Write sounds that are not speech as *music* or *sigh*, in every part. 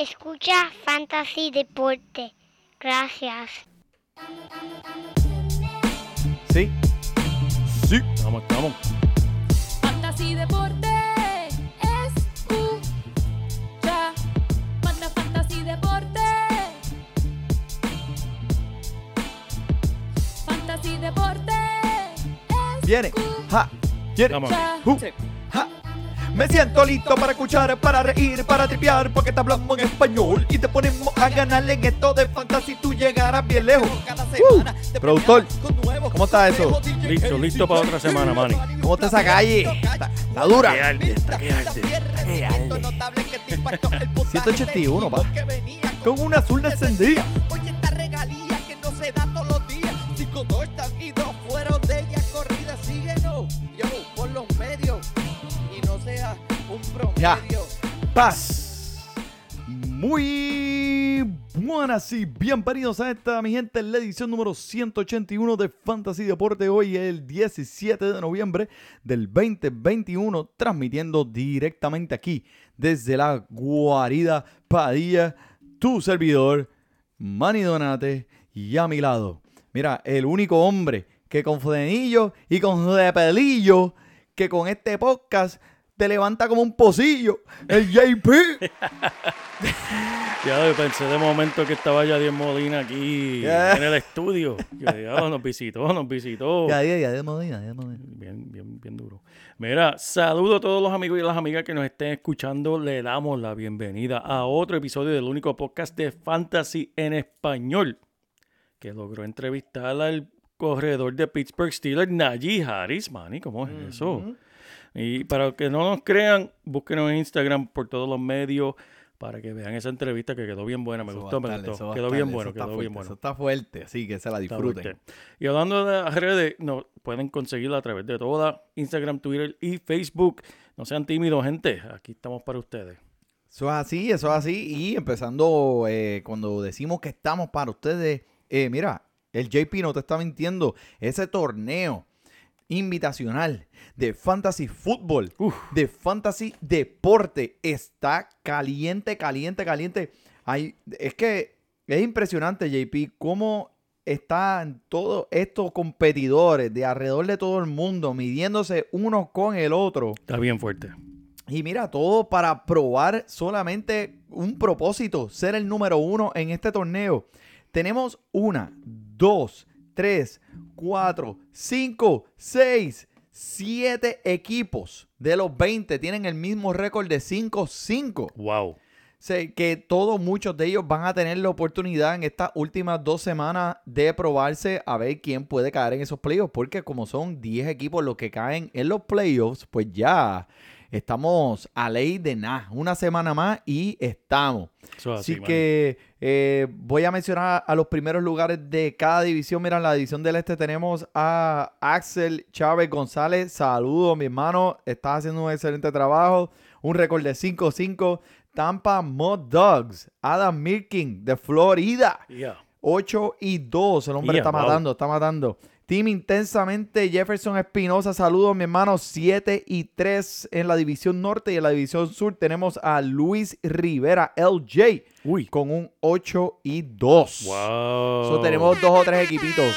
Escucha Fantasy Deporte. Gracias. Sí. Sí. Vamos, estamos. Fantasy Deporte. Escucha. Manda Fantasy Deporte. Fantasy Deporte. Viene. Ja. Viene. Vamos. Me siento listo para escuchar, para reír, para tripear, porque te hablamos en español y te ponemos a ganar en esto de fantasy. Tú llegarás bien lejos. Uh, productor, ¿cómo está eso? Listo, listo para otra semana, Manny. ¿Cómo está esa calle? Está, está dura. Qué arde, está arde. 181, pa. Con una azul encendida. Oye, esta regalía que no se da todos los días. Ya. Paz. Muy buenas y bienvenidos a esta, mi gente, la edición número 181 de Fantasy Deporte. Hoy es el 17 de noviembre del 2021, transmitiendo directamente aquí desde la guarida Padilla, tu servidor, Manny Donate, y a mi lado, mira, el único hombre que con frenillo y con de pelillo, que con este podcast te levanta como un pocillo, el JP. *laughs* Ya yo pensé de momento que estaba Yadier Molina aquí Ya. en el estudio. Yo dije, "Ah, nos visitó, nos visitó. ya, ya, ya, de modina, ya, de modina. Bien, bien, bien duro. Mira, saludo a todos los amigos y las amigas que nos estén escuchando. Le damos la bienvenida a otro episodio del único podcast de Fantasy en español que logró entrevistar al corredor de Pittsburgh Steelers, Najee Harris. Manny, ¿cómo es eso? Y para que no nos crean, búsquenos en Instagram por todos los medios para que vean esa entrevista que quedó bien buena. Me Eso gustó, me gustó. Quedó bien bueno, quedó fuerte, bien bueno. Eso está fuerte, así que se la disfruten. Y hablando de las redes, no, pueden conseguirla a través de todas, Instagram, Twitter y Facebook. No sean tímidos, gente. Aquí estamos para ustedes. Eso es así, eso es así. Y empezando, eh, cuando decimos que estamos para ustedes, eh, mira, el JP no te está mintiendo. Ese torneo invitacional de fantasy fútbol, de fantasy deporte, está caliente, caliente, caliente. Hay, es que es impresionante, JP, cómo están todos estos competidores de alrededor de todo el mundo midiéndose unos con el otro. Está bien fuerte. Y mira, todo para probar solamente un propósito, ser el número uno en este torneo. Tenemos una, dos, tres, cuatro, cinco, seis, siete equipos de los 20 tienen el mismo récord de 5-5. Wow. Sé que todos, muchos de ellos van a tener la oportunidad en estas últimas dos semanas de probarse a ver quién puede caer en esos playoffs. Porque como son 10 equipos los que caen en los playoffs, pues ya estamos a ley de nada. Una semana más y estamos. Eso Así así, que eh, voy a mencionar a los primeros lugares de cada división. Mira, en la división del este tenemos a Axel Chávez González. Saludos, mi hermano. Estás haciendo un excelente trabajo. Un récord de 5-5. Tampa Mud Dogs. Adam Mirkin de Florida. Yeah. 8 y 2. El hombre Yeah, está wow. matando, está matando. Team Intensamente, Jefferson Espinosa. Saludos, mi hermano. 7 y 3 en la división norte y en la división sur tenemos a Luis Rivera, LJ, Uy. con un 8 y 2. Wow. So, tenemos dos o tres equipitos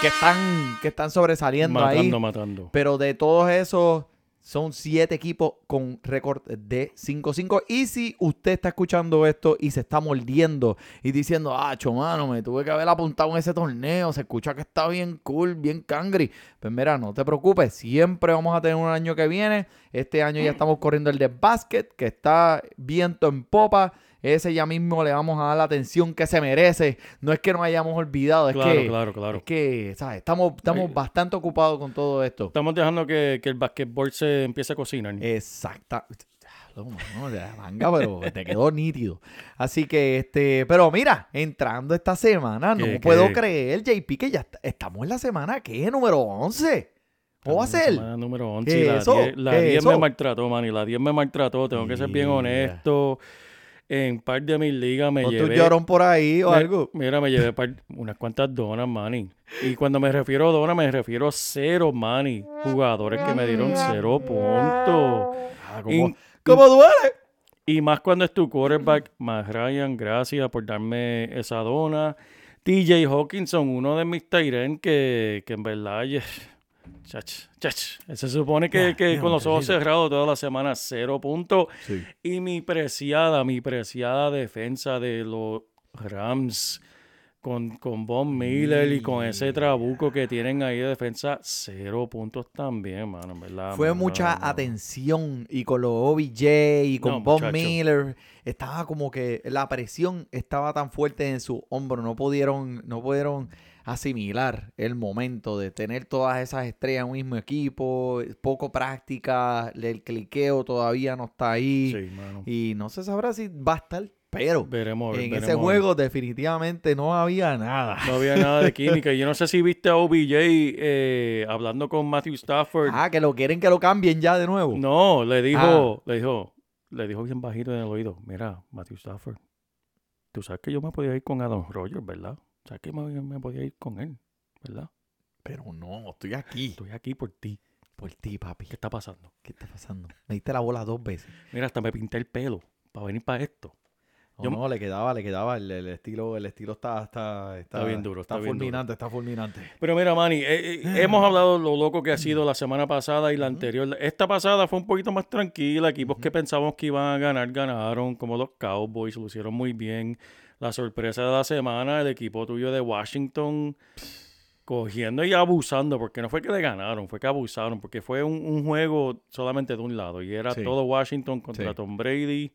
que están, que están sobresaliendo ahí. matando, matando. Pero de todos esos, son siete equipos con récord de 5-5. Y si usted está escuchando esto y se está mordiendo y diciendo, ah, mano, me tuve que haber apuntado en ese torneo, se escucha que está bien cool, bien cangri. Pues mira, no te preocupes, siempre vamos a tener un año que viene. Este año ya estamos corriendo el de básquet, que está viento en popa. Ese ya mismo le vamos a dar la atención que se merece. No es que nos hayamos olvidado, es Claro, que, claro, claro. es que, ¿sabes? Estamos, estamos Ay. bastante ocupados con todo esto. Estamos dejando que, que el basquetbol se empiece a cocinar. Exacta. No, manga, pero te quedó nítido. Así que, este, pero mira, entrando esta semana, no ¿Qué, puedo qué? creer, JP, que ya est- estamos en la semana, ¿qué? Número 11. ¿Cómo va a ser? semana número 11. ¿Qué y la eso? 10, la ¿Qué 10 me maltrató, man. Y la 10 me maltrató. Tengo que ser bien honesto. En par de mis ligas me ¿O tú llevé... llorón por ahí o me- algo? Mira, me llevé par- unas cuantas donas, manny. Y cuando me refiero a donas, me refiero a cero, manny. Jugadores que me dieron cero puntos. Ah, ¿Cómo, ¿Cómo duele? Y más cuando es tu quarterback, más Ryan, gracias por darme esa dona. TJ Hawkinson, uno de mis Tyren que, que en verdad, chach, chach, se supone que, que con los ojos cerrados toda la semana, cero puntos. Sí. Y mi preciada, mi preciada defensa de los Rams con, con Von Miller y con ese trabuco que tienen ahí de defensa, cero puntos también, mano, verdad. Fue mucha atención y con los OBJ y con No, muchacho. Miller estaba como que la presión estaba tan fuerte en su hombro, no pudieron, no pudieron asimilar el momento de tener todas esas estrellas en un mismo equipo, poco práctica, el cliqueo todavía no está ahí Sí, mano. y no se sabrá si va a estar, pero Veremos. en veremos. ese juego definitivamente no había nada. No había nada de química. Yo no sé si viste a OBJ eh, hablando con Matthew Stafford. Ah, que lo quieren que lo cambien ya de nuevo. No, le dijo, Ah. le dijo, le dijo bien bajito en el oído, mira, Matthew Stafford, tú sabes que yo me podía ir con Adam Rogers, ¿verdad? Sabes que me, me podía ir con él, ¿verdad? Pero no, estoy aquí Estoy aquí por ti. por ti, papi. ¿Qué está pasando? ¿Qué está pasando? Me diste la bola dos veces. Mira, hasta me pinté el pelo para venir para esto. No, Yo- no, le quedaba, le quedaba. El, el estilo, el estilo está, está, Está bien duro, está Está, bien duro. fulminante, está fulminante. Pero mira, Manny, eh, eh, hemos hablado de lo loco que ha sido la semana pasada y la anterior. Esta pasada fue un poquito más tranquila. Equipos que pensábamos que iban a ganar, ganaron, como los Cowboys, lo hicieron muy bien. La sorpresa de la semana, el equipo tuyo de Washington cogiendo y abusando, porque no fue que le ganaron, fue que abusaron, porque fue un, un juego solamente de un lado y era Sí. todo Washington contra Sí. Tom Brady.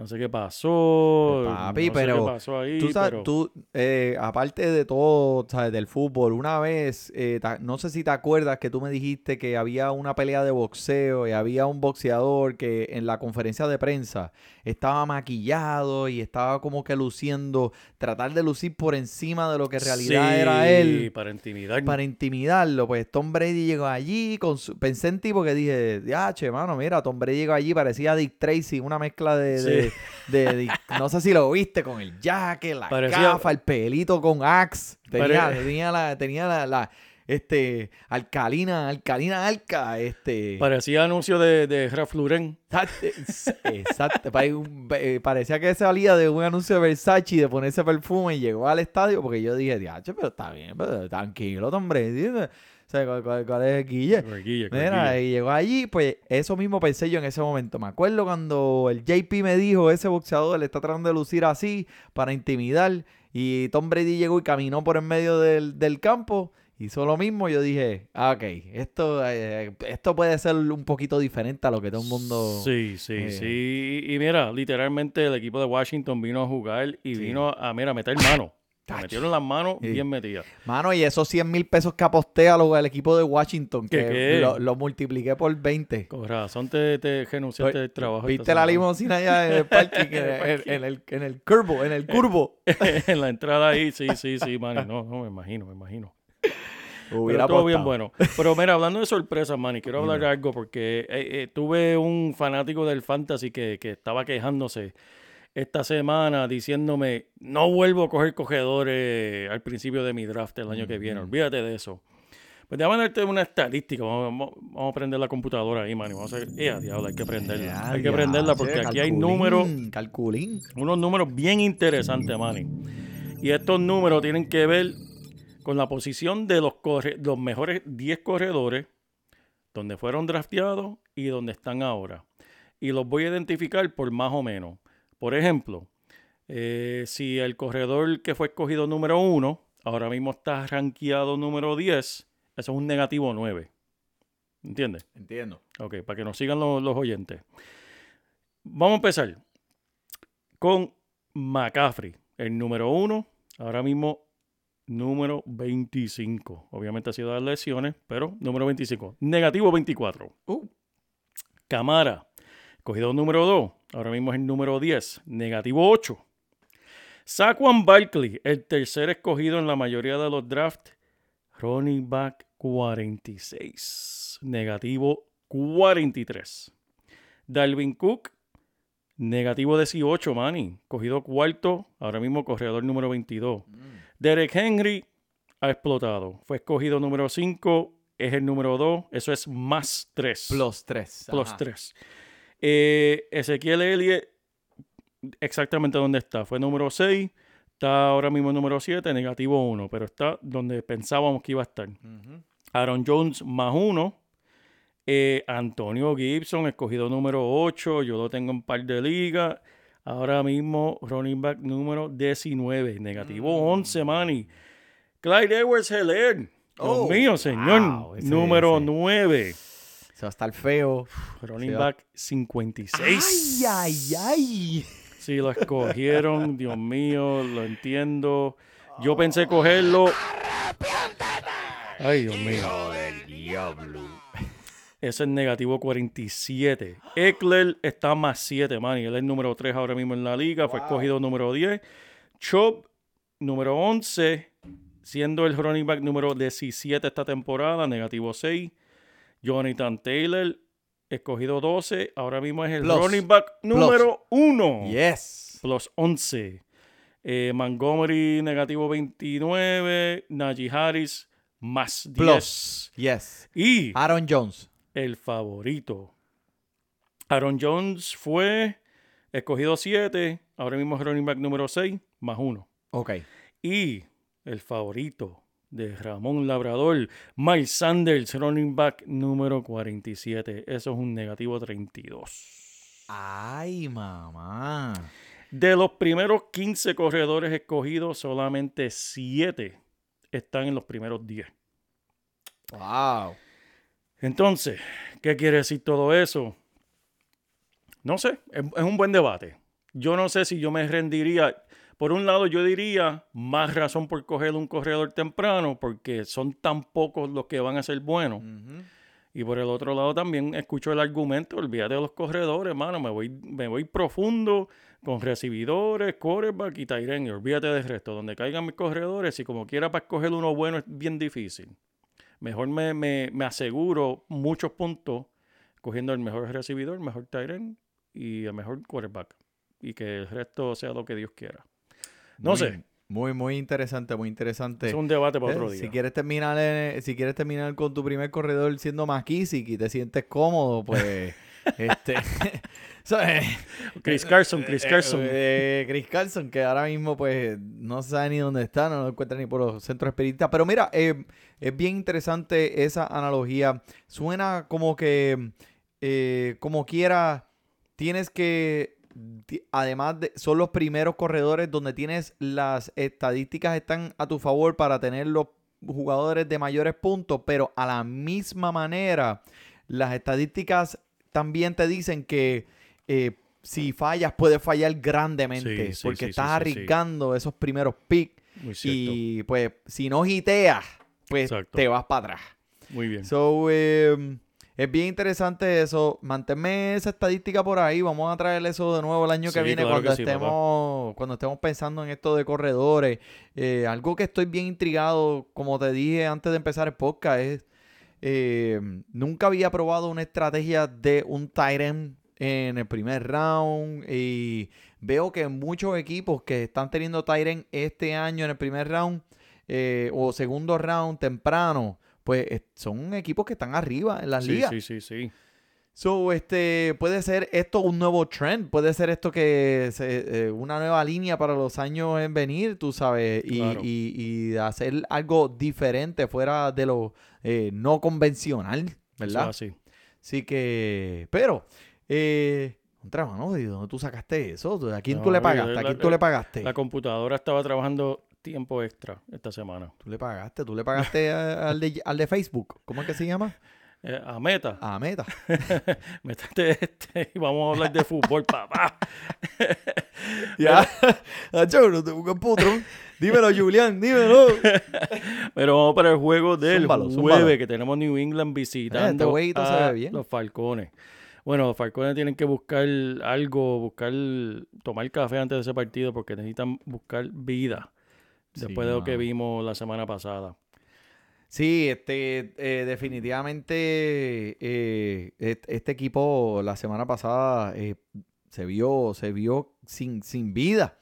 No sé qué pasó. Pues, papi, no sé pero qué pasó ahí, Tú sabes, pero- tú, eh, aparte de todo, ¿sabes? Del fútbol, una vez, eh, ta- no sé si te acuerdas que tú me dijiste que había una pelea de boxeo y había un boxeador que en la conferencia de prensa estaba maquillado y estaba como que luciendo, tratar de lucir por encima de lo que en realidad era Sí, él. para intimidar. para intimidarlo. Pues Tom Brady llegó allí, con su- pensé en tipo que dije, ya, che, mano, mira, Tom Brady llegó allí, parecía Dick Tracy, una mezcla de, de- de no sé si lo viste, con el jacket, la Parecía- gafa, el pelito con Axe, tenía, Pare- tenía la, tenía la, la, este, alcalina, alcalina alca, este... Parecía anuncio de, de Ralph Lauren. Exacto, exacto. Pa- un- eh, Parecía que salía de un anuncio de Versace de ponerse perfume y llegó al estadio porque yo dije, diache, pero está bien, pero tranquilo. O sea, ¿cuál, cuál- cuál es el guille? Mira, y llegó allí, pues eso mismo pensé yo en ese momento. Me acuerdo cuando el JP me dijo, ese boxeador le está tratando de lucir así para intimidar. Y Tom Brady llegó y caminó por en medio del, del campo. Hizo lo mismo. Yo dije, ah, ok, esto, eh, esto puede ser un poquito diferente a lo que todo el mundo... Sí, sí, eh, sí. Y, y mira, literalmente el equipo de Washington vino a jugar y Sí. vino a, mira, meter mano. Metieron las manos Sí. bien metidas. Mano, y esos 100 mil pesos que aposté a lo, al equipo de Washington, ¿Qué, que qué? Lo, lo multipliqué por 20. Con razón te, te renunciaste del trabajo. ¿Viste la semana. limusina allá en el parking? *laughs* en, el, en el, en el curvo, en el curvo. *laughs* en la entrada ahí, sí, sí, sí, Manny. No, no, me imagino, me imagino. Hubiera Pero todo bien bueno. Pero mira, hablando de sorpresas, Manny, quiero hablar de algo porque eh, eh, tuve un fanático del fantasy que, que estaba quejándose esta semana diciéndome, no vuelvo a coger cogedores al principio de mi draft el año que viene, olvídate de eso. Pues déjame darte una estadística, vamos, vamos- a prender la computadora ahí, Manny. Vamos a hacer, ¡eh, diablo! Hay que prenderla. Hay que prenderla porque aquí hay números Calculín. unos números bien interesantes, Manny. Y estos números tienen que ver con la posición de los, corre- los mejores 10 corredores, donde fueron drafteados y donde están ahora. Y los voy a identificar por más o menos. Por ejemplo, eh, si el corredor que fue escogido número 1, ahora mismo está rankeado número 10, eso es un negativo 9. ¿Entiendes? Entiendo. Ok, para que nos sigan los, los oyentes. Vamos a empezar con McCaffrey, el número uno, ahora mismo número 25. Obviamente ha sido las lesiones, pero número 25. Negativo 24. Uh. Camara, cogido número 2, ahora mismo es el número 10, negativo 8. Saquon Barkley, el tercer escogido en la mayoría de los drafts, running back 46, negativo 43. Dalvin Cook, negativo 18, Manny, cogido cuarto, ahora mismo corredor número 22. Derek Henry ha explotado, fue escogido número 5, es el número 2, eso es más 3. Plus 3. Plus 3. Ezequiel Elliott, exactamente donde está. Fue número 6, está ahora mismo número 7, negativo 1, pero está donde pensábamos que iba a estar. Aaron Jones más 1. Antonio Gibson, escogido número 8, yo lo tengo en par de ligas. Ahora mismo running back número 19, negativo 11, Manny. Clyde Edwards Heller. Dios Oh, mío, señor. wow, ese- número ese. 9. Se va a estar feo. Running back 56. Ay, ay, ay. Sí, lo escogieron, *laughs* Dios mío, lo entiendo. Yo pensé cogerlo. Ay, Dios mío. Ese es negativo 47. Eckler está más 7, man. Y él es número 3 ahora mismo en la liga. Fue escogido número 10. Chop, número 11. Siendo el running back número 17 esta temporada, negativo 6. Jonathan Taylor, escogido 12. Ahora mismo es el Plus. running back número 1 Yes. plus 11. Eh, Montgomery negativo 29. Najee Harris más 10. Plus. Yes. Y Aaron Jones. el favorito. Aaron Jones fue escogido 7. Ahora mismo es running back número 6 más 1. Ok. Y el favorito de Ramón Labrador, Miles Sanders, running back número 47. Eso es un negativo 32. Ay, mamá. De los primeros 15 corredores escogidos, solamente 7 están en los primeros 10. Wow. Entonces, ¿qué quiere decir todo eso? No sé, es, es un buen debate. Yo no sé si yo me rendiría. Por un lado, yo diría más razón por coger un corredor temprano, porque son tan pocos los que van a ser buenos. Y por el otro lado también escucho el argumento, olvídate de los corredores, hermano, me voy, me voy profundo con recibidores, quarterback y end, y olvídate del resto. Donde caigan mis corredores, y como quiera para escoger uno bueno es bien difícil. Mejor me, me, me aseguro muchos puntos cogiendo el mejor recibidor, el mejor end y el mejor quarterback. Y que el resto sea lo que Dios quiera. No Muy- sé, Muy, muy interesante, muy interesante. es un debate para otro Eh, día. Si quieres terminar, en- si quieres terminar con tu primer corredor siendo McKissick y te sientes cómodo, pues, *laughs* este, *laughs* so, eh, Chris Carson, Chris eh, Carson. eh, Chris Carson, que ahora mismo, pues, no sabe ni dónde está, no lo encuentra ni por los centros espiritistas. Pero mira, eh, es bien interesante esa analogía. Suena como que, eh, como quiera, tienes que, además de, son los primeros corredores donde tienes las estadísticas están a tu favor para tener los jugadores de mayores puntos, pero a la misma manera, las estadísticas también te dicen que eh, si fallas, puedes fallar grandemente, Sí, sí, porque sí, estás arriesgando esos primeros picks y pues si no giteas, pues Exacto. te vas para atrás. Muy bien. So, eh, es bien interesante eso. Manténme esa estadística por ahí. Vamos a traer eso de nuevo el año que viene claro cuando que sí, papá. estemos cuando estemos pensando en esto de corredores. Eh, algo que estoy bien intrigado, como te dije antes de empezar el podcast, es eh, nunca había probado una estrategia de un end en el primer round y veo que muchos equipos que están teniendo end este año en el primer round eh, o segundo round temprano, pues eh, son equipos que están arriba en las Sí, ligas. sí, sí, sí. So, este, puede ser esto un nuevo trend, puede ser esto que se- eh, una nueva línea para los años en venir, tú sabes, y, Claro. y- y hacer algo diferente fuera de lo eh, no convencional, Eso ¿verdad? es así. Así que, pero, eh, contra mano, ¿de dónde tú sacaste eso? ¿A quién tú No, le pagaste? ¿A la- quién tú le pagaste? La computadora estaba trabajando tiempo extra esta semana. Tú le pagaste, tú le pagaste al, de, al de Facebook, ¿cómo es que se llama? Eh, a Meta, A Meta. *laughs* métete este y vamos a hablar de fútbol, papá. *laughs* Ya, no te busques putrón. Dímelo, Julián, dímelo. *laughs* Pero vamos para el juego del Zúmbalo, jueves, zúmbalo. que tenemos New England visitando Este jueguito se a ve bien. los Falcones. Bueno, los Falcones tienen que buscar algo, buscar, tomar café antes de ese partido porque necesitan buscar vida. Después de lo que vimos la semana pasada. Sí, este, eh, definitivamente eh, este equipo la semana pasada eh, se vio, se vio sin, sin vida.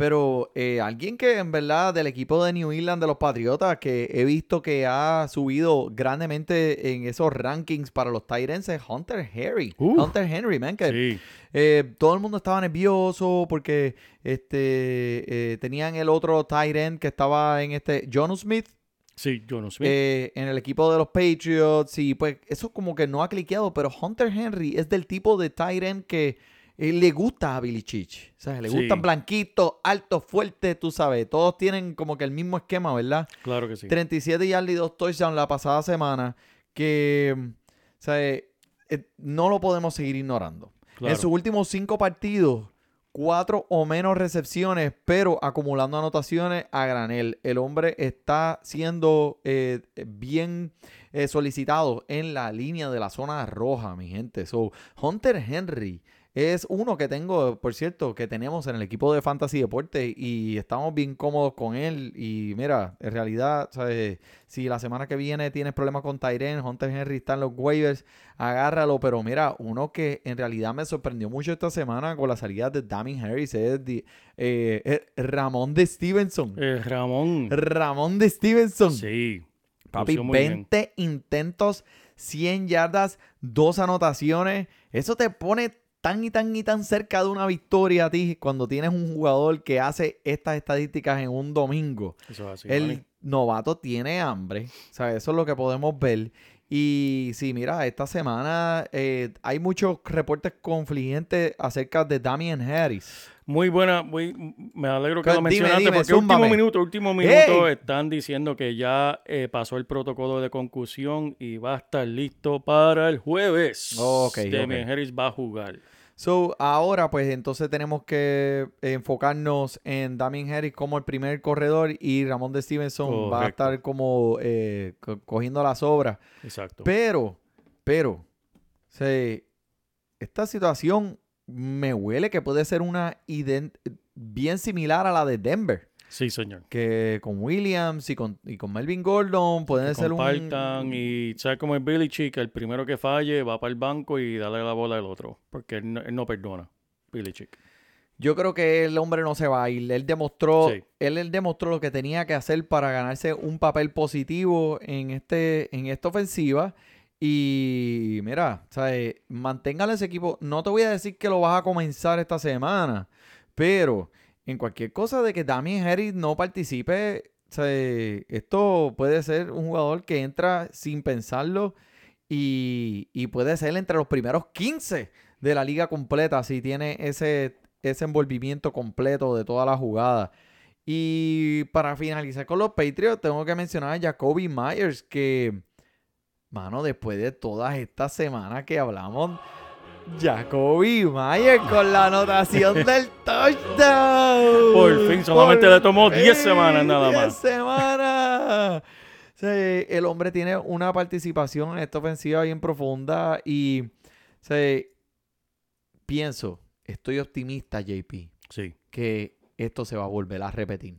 Pero eh, alguien que en verdad del equipo de New England de los Patriotas, que he visto que ha subido grandemente en esos rankings para los Tyrants, es Hunter Henry. Hunter Henry, man, que Sí, eh, todo el mundo estaba nervioso porque este eh, tenían el otro end que estaba en este John Smith sí, sé. eh, en el equipo de los Patriots y pues eso como que no ha cliqueado, pero Hunter Henry es del tipo de end que eh, le gusta a Billy Chich. O sea, le Sí. gustan blanquitos, altos, fuertes, tú sabes. Todos tienen como que el mismo esquema, ¿verdad? claro que sí. 37 yardas y 2 touchdowns la pasada semana que o sea, eh, eh, no lo podemos seguir ignorando. Claro. En sus últimos cinco partidos, cuatro o menos recepciones, pero acumulando anotaciones a granel. El hombre está siendo eh, bien eh, solicitado en la línea de la zona roja, mi gente. So, Hunter Henry es uno que tengo, por cierto, que tenemos en el equipo de Fantasy Deporte y estamos bien cómodos con él. Y mira, en realidad, ¿sabes? si la semana que viene tienes problemas con Tyren, Hunter Henry está en los waivers, agárralo. Pero mira, uno que en realidad me sorprendió mucho esta semana con la salida de Damien Harris es de- eh, eh, Ramón de Stevenson. Eh, Ramón. Ramón de Stevenson. Sí. Papi, lució muy bien. 20 intentos, 100 yardas, dos anotaciones. Eso te pone tan y tan y tan cerca de una victoria a ti cuando tienes un jugador que hace estas estadísticas en un domingo. Eso es así. el novato tiene hambre. O sea, eso es lo que podemos ver. Y sí, mira, esta semana eh, hay muchos reportes confligentes acerca de Damian Harris. Muy buena, muy, me alegro que lo mencionaste dime, porque último minuto, último minuto están diciendo que ya eh, pasó el protocolo de concusión y va a estar listo para el jueves. Ok, Damian ok. Harris va a jugar. So, ahora pues entonces tenemos que enfocarnos en Damien Harris como el primer corredor y Ramón de Stevenson va a estar como eh, co- cogiendo las obras. Exacto. Pero, pero, se- esta situación me huele que puede ser una ident- bien similar a la de Denver. Sí, señor. Que con Williams y con, y con Melvin Gordon pueden ser un... compartan y sabes como el Billy Chick, el primero que falle va para el banco y dale la bola al otro, porque él no, él no perdona. Billy Chick. Yo creo que el hombre no se va a ir. Él demostró, Sí. él, él demostró lo que tenía que hacer para ganarse un papel positivo en, este, en esta ofensiva. Y mira, ¿sabes? manténgale ese equipo. No te voy a decir que lo vas a comenzar esta semana, pero en cualquier cosa de que Damien Harris no participe, ¿sabes? esto puede ser un jugador que entra sin pensarlo y, y puede ser entre los primeros 15 de la liga completa si tiene ese, ese envolvimiento completo de toda la jugada. Y para finalizar con los Patriots, tengo que mencionar a Jacoby Myers, que, mano, después de todas estas semanas que hablamos, Jacoby Myers con la anotación *laughs* del touchdown. Por fin, solamente le tomó 10 fin, semanas nada 10 más. semanas. Sí, el hombre tiene una participación en esta ofensiva bien profunda y sí, pienso, estoy optimista, JP, Sí. que esto se va a volver a repetir.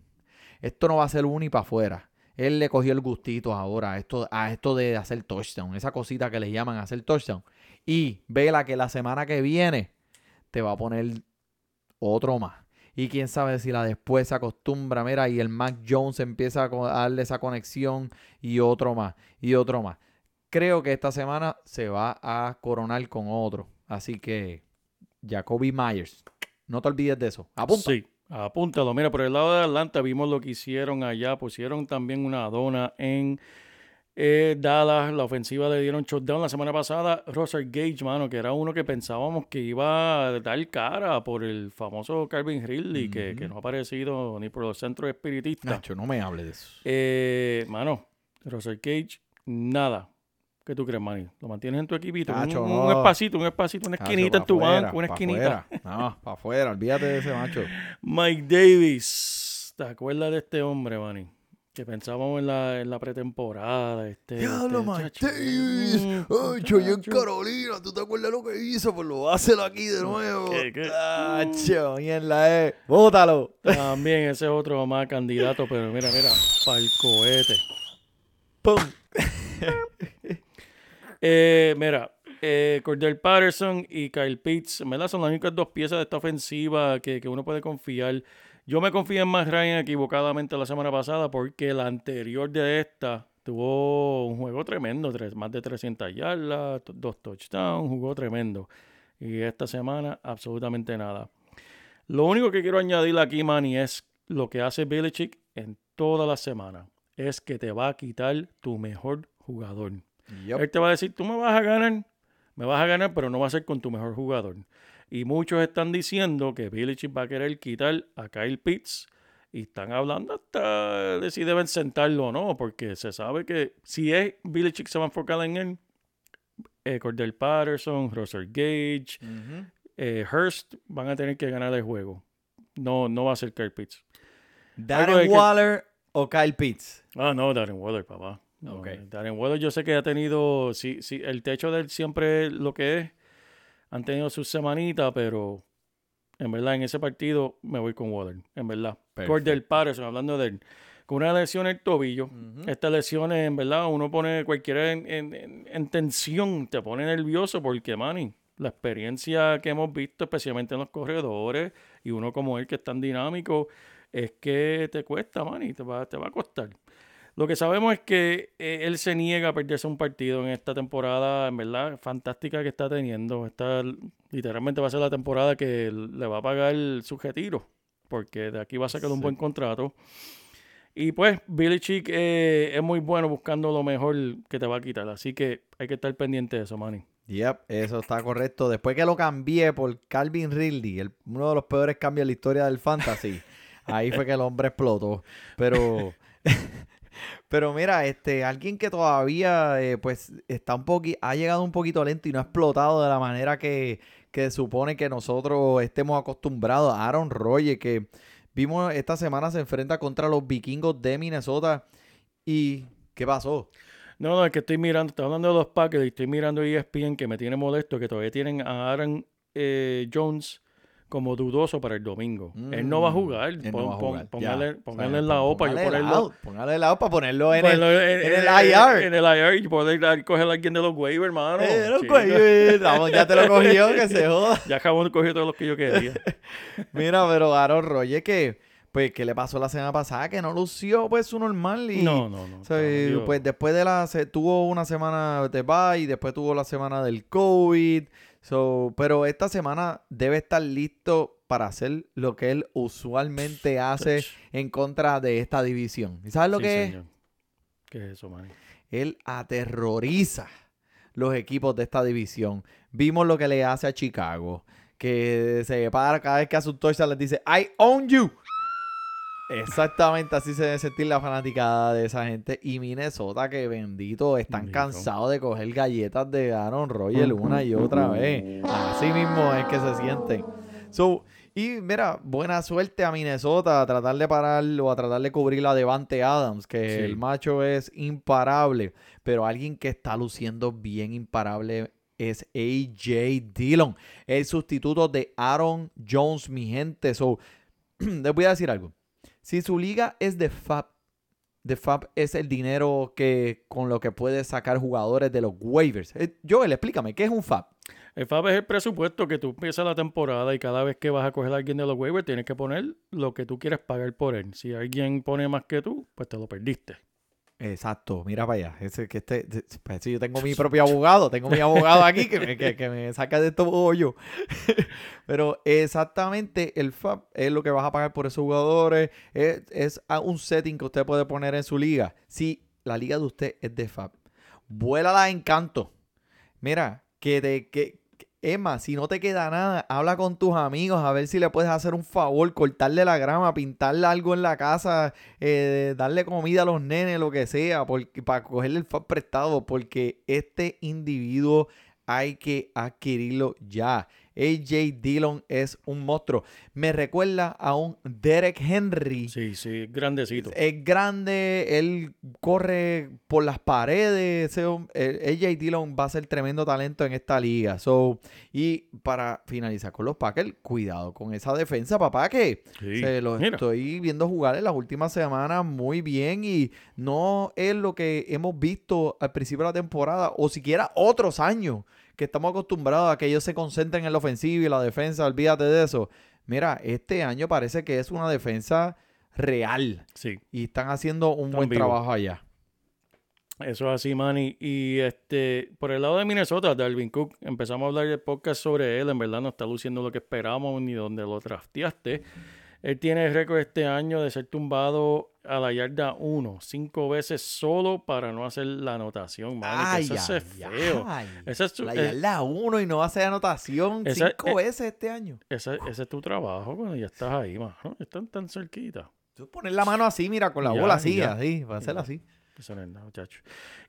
Esto no va a ser uno y para afuera. Él le cogió el gustito ahora a esto, a esto de hacer touchdown, esa cosita que le llaman hacer touchdown. Y vela que la semana que viene te va a poner otro más. Y quién sabe si la después se acostumbra, mira, y el Mac Jones empieza a darle esa conexión y otro más, y otro más. Creo que esta semana se va a coronar con otro. Así que, Jacoby Myers, no te olvides de eso. Apunta. Sí, apúntalo. Mira, por el lado de Atlanta vimos lo que hicieron allá. Pusieron también una dona en eh, Dallas. La ofensiva le dieron shutdown la semana pasada. Russell Gage, mano, que era uno que pensábamos que iba a dar cara por el famoso Calvin Ridley, que, que no ha aparecido ni por los centros espiritistas. Nacho, no me hable de eso. Eh, mano, Russell Cage, nada. ¿Qué tú crees, Manny? ¿Lo mantienes en tu equipito? Un- un, no. espacito, un espacito, una Nacho, esquinita en tu afuera, banco, una esquinita. No, para afuera, olvídate de ese macho. *laughs* Mike Davis. ¿Te acuerdas de este hombre, Manny? Que pensábamos en la, en la pretemporada. Este, Diablo, este. Davis. Mm, Ay, yo en chacho. Carolina, ¿tú te acuerdas lo que hizo? Pues lo hácelo aquí de nuevo. ¿Qué, qué? Nacho, y en la E. Bótalo. También ese es otro más candidato, pero mira, mira, para el cohete. Pum. *laughs* Eh, mira, eh, Cordell Patterson y Kyle Pitts, ¿verdad? Son las únicas dos piezas de esta ofensiva que, que uno puede confiar. Yo me confío en más Ryan equivocadamente la semana pasada porque la anterior de esta tuvo un juego tremendo, tres- más de 300 yardas, dos touchdowns, jugó tremendo. Y esta semana absolutamente nada. Lo único que quiero añadir aquí, Manny, es lo que hace Belichick en toda la semana. Es que te va a quitar tu mejor jugador. Él te va a decir, tú me vas a ganar, me vas a ganar, pero no va a ser con tu mejor jugador. Y muchos están diciendo que Belichick va a querer quitar a Kyle Pitts y están hablando hasta de si deben sentarlo o no, porque se sabe que si es Belichick se va a enfocar en él, eh, Cordell Patterson, Russell Gage, Ujú. eh, Hurst van a tener que ganar el juego. No, no va a ser Kyle Pitts. Darren que- Waller o Kyle Pitts. Ah, no, Darren Waller, papá. No, Ok. Darren Waller yo sé que ha tenido, sí, sí, el techo de él siempre es lo que es. Han tenido sus semanitas, pero en verdad en ese partido me voy con Waller, en verdad. Perfecto. Cordell Patterson, hablando de él, con una lesión en el tobillo. Ujú. Estas lesiones, en verdad, uno pone cualquiera en, en- en- en tensión, te pone nervioso porque, Manny, la experiencia que hemos visto, especialmente en los corredores, y uno como él que es tan dinámico, es que te cuesta, Manny, te va, te va a costar. Lo que sabemos es que eh, él se niega a perderse un partido en esta temporada, en verdad, fantástica que está teniendo. Esta literalmente va a ser la temporada que le va a pagar su retiro, porque de aquí va a sacar un Sí. buen contrato. Y pues, Billy Chick eh, es muy bueno buscando lo mejor que te va a quitar. Así que hay que estar pendiente de eso, Manny. Yep, eso está correcto. Después que lo cambié por Calvin Ridley, el- uno de los peores cambios en la historia del fantasy, ahí fue que el hombre explotó. Pero, *laughs* pero mira, este, alguien que todavía, eh, pues, está un poquito, ha llegado un poquito lento y no ha explotado de la manera que, que supone que nosotros estemos acostumbrados. Aaron Rodgers, que vimos esta semana se enfrenta contra los vikingos de Minnesota. ¿Y qué pasó? No, no, es que estoy mirando, estoy hablando de los Packers y estoy mirando ESPN que me tiene molesto que todavía tienen a Aaron eh, Jones como dudoso para el domingo. Él no va a Mm, jugar. él no va a pon- jugar, póngale póngale O sea, en la OPA póngale el ponerlo, out, Póngale el out para ponerlo en el, ponerlo en el IR. En el IR y poder coger a alguien de los waivers, hermano. Eh, güey, Ramón ya te lo cogió, que se *laughs* joda. Ya acabó de coger todos los que yo quería. *laughs* Mira, pero Aaron Rodgers que, pues, ¿qué le pasó la semana pasada? Que no lució, pues, su normal y... no, no, no. o sea, Dios. pues después de la... Se, tuvo una semana de bye y después tuvo la semana del COVID. So, pero esta semana debe estar listo para hacer lo que él usualmente hace en contra de esta división. ¿Y sabes lo Sí, que es? señor. ¿Qué es eso, man? Él aterroriza los equipos de esta división. Vimos lo que le hace a Chicago. Que se para cada vez que hace un touchdown les dice, I own you. Exactamente así se debe sentir la fanaticada de esa gente. Y Minnesota, que bendito, están Bendito. cansados de coger galletas de Aaron Rodgers una y otra vez. Así mismo es que se sienten. So, y mira, buena suerte a Minnesota a tratar de pararlo, a tratar de cubrir a Devante Adams, que Sí. el macho es imparable. Pero alguien que está luciendo bien imparable es AJ Dillon, el sustituto de Aaron Jones, mi gente. So, *clears throat* les voy a decir algo. Si su liga es de FAB, de FAB es el dinero que con lo que puedes sacar jugadores de los waivers. Eh, Joel, explícame, ¿qué es un FAB? El FAB es el presupuesto que tú empiezas la temporada y cada vez que vas a coger a alguien de los waivers tienes que poner lo que tú quieres pagar por él. Si alguien pone más que tú, pues te lo perdiste. Exacto, mira para allá. Ese que este, pues sí, yo tengo mi *laughs* propio abogado, tengo mi abogado aquí que me, que, que me saca de estos *laughs* hoyos. Pero exactamente el FAB es lo que vas a pagar por esos jugadores. Es, es a- un setting que usted puede poner en su liga. Si la liga de usted es de FAB, vuélala en canto. Mira, que te. Que- Emma, si no te queda nada, habla con tus amigos a ver si le puedes hacer un favor, cortarle la grama, pintarle algo en la casa, eh, darle comida a los nenes, lo que sea, porque, para cogerle el FAB prestado, porque este individuo hay que adquirirlo ya. AJ Dillon es un monstruo. Me recuerda a un Derek Henry. Sí, sí, grandecito. Es grande, él corre por las paredes. eh, AJ Dillon va a ser tremendo talento en esta liga. So, y para finalizar con los Packers, cuidado con esa defensa, papá, que Sí. se lo Mira, estoy viendo jugar en las últimas semanas muy bien y no es lo que hemos visto al principio de la temporada o siquiera otros años que estamos acostumbrados a que ellos se concentren en la ofensiva y la defensa, olvídate de eso. Mira, este año parece que es una defensa real Sí, y están haciendo un Están buen trabajo allá. eso es así, Manny. Y este, por el lado de Minnesota, Dalvin Cook, empezamos a hablar del podcast sobre él. En verdad no está luciendo lo que esperamos ni donde lo drafteaste. Él tiene el récord este año de ser tumbado a la yarda 1 cinco veces solo para no hacer la anotación, Manny. que eso es feo. ay. Ese es, tu- La eh, yarda uno y no hace anotación Esa- cinco eh, veces este año. ese, ese es tu trabajo cuando ya estás ahí, mano. Están tan cerquita. Tú pones la mano así, mira, con la Ya, bola así, ya. así, va a hacer Ya. así. Eso no es nada.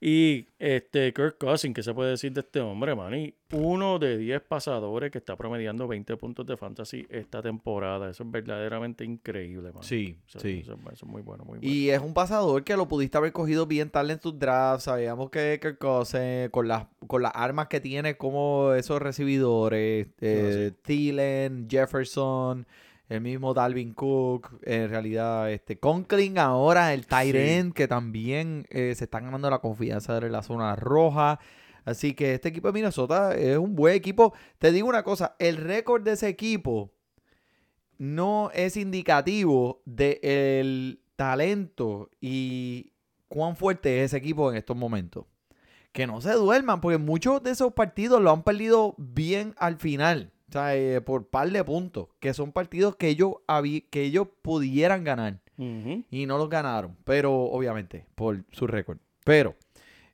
Y este Kirk Cousins, ¿qué se puede decir de este hombre, Manny? Uno de 10 pasadores que está promediando 20 puntos de fantasy esta temporada. Eso es verdaderamente increíble, man. Sí, Eso, sí. Eso, eso es muy bueno, muy bueno. Y es un pasador que lo pudiste haber cogido bien tarde en tus drafts. Sabíamos que Kirk Cousins, con las, con las armas que tiene como esos recibidores, eh, Thielen, Jefferson, el mismo Dalvin Cook, en realidad, este Conklin ahora, el tight Sí. que también eh, se están ganando la confianza de la zona roja. Así que este equipo de Minnesota es un buen equipo. Te digo una cosa, el récord de ese equipo no es indicativo del talento y cuán fuerte es ese equipo en estos momentos. Que no se duerman, porque muchos de esos partidos lo han perdido bien al final. O sea, eh, por par de puntos. Que son partidos que ellos, que ellos pudieran ganar. Y no los ganaron. Pero, obviamente, por su récord. Pero,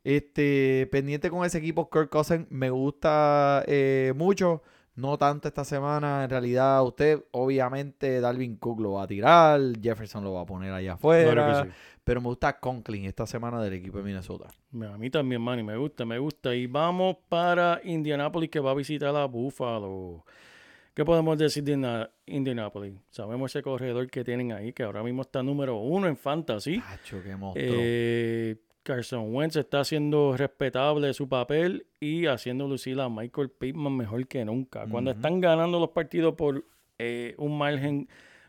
este, pendiente con ese equipo, Kirk Cousins me gusta eh, mucho. No tanto esta semana. En realidad, usted, obviamente, Dalvin Cook lo va a tirar. Jefferson lo va a poner allá afuera. Claro que sí. Pero me gusta Conklin esta semana del equipo de Minnesota. A mí también, Manny, me gusta, me gusta. Y vamos para Indianapolis que va a visitar a Buffalo. ¿Qué podemos decir de Indianapolis? Sabemos ese corredor que tienen ahí, que ahora mismo está número uno en fantasy. Tacho, qué monstruo. Eh, Carson Wentz está haciendo respetable su papel y haciendo lucir a Michael Pittman mejor que nunca. Cuando están ganando los partidos por eh, un margen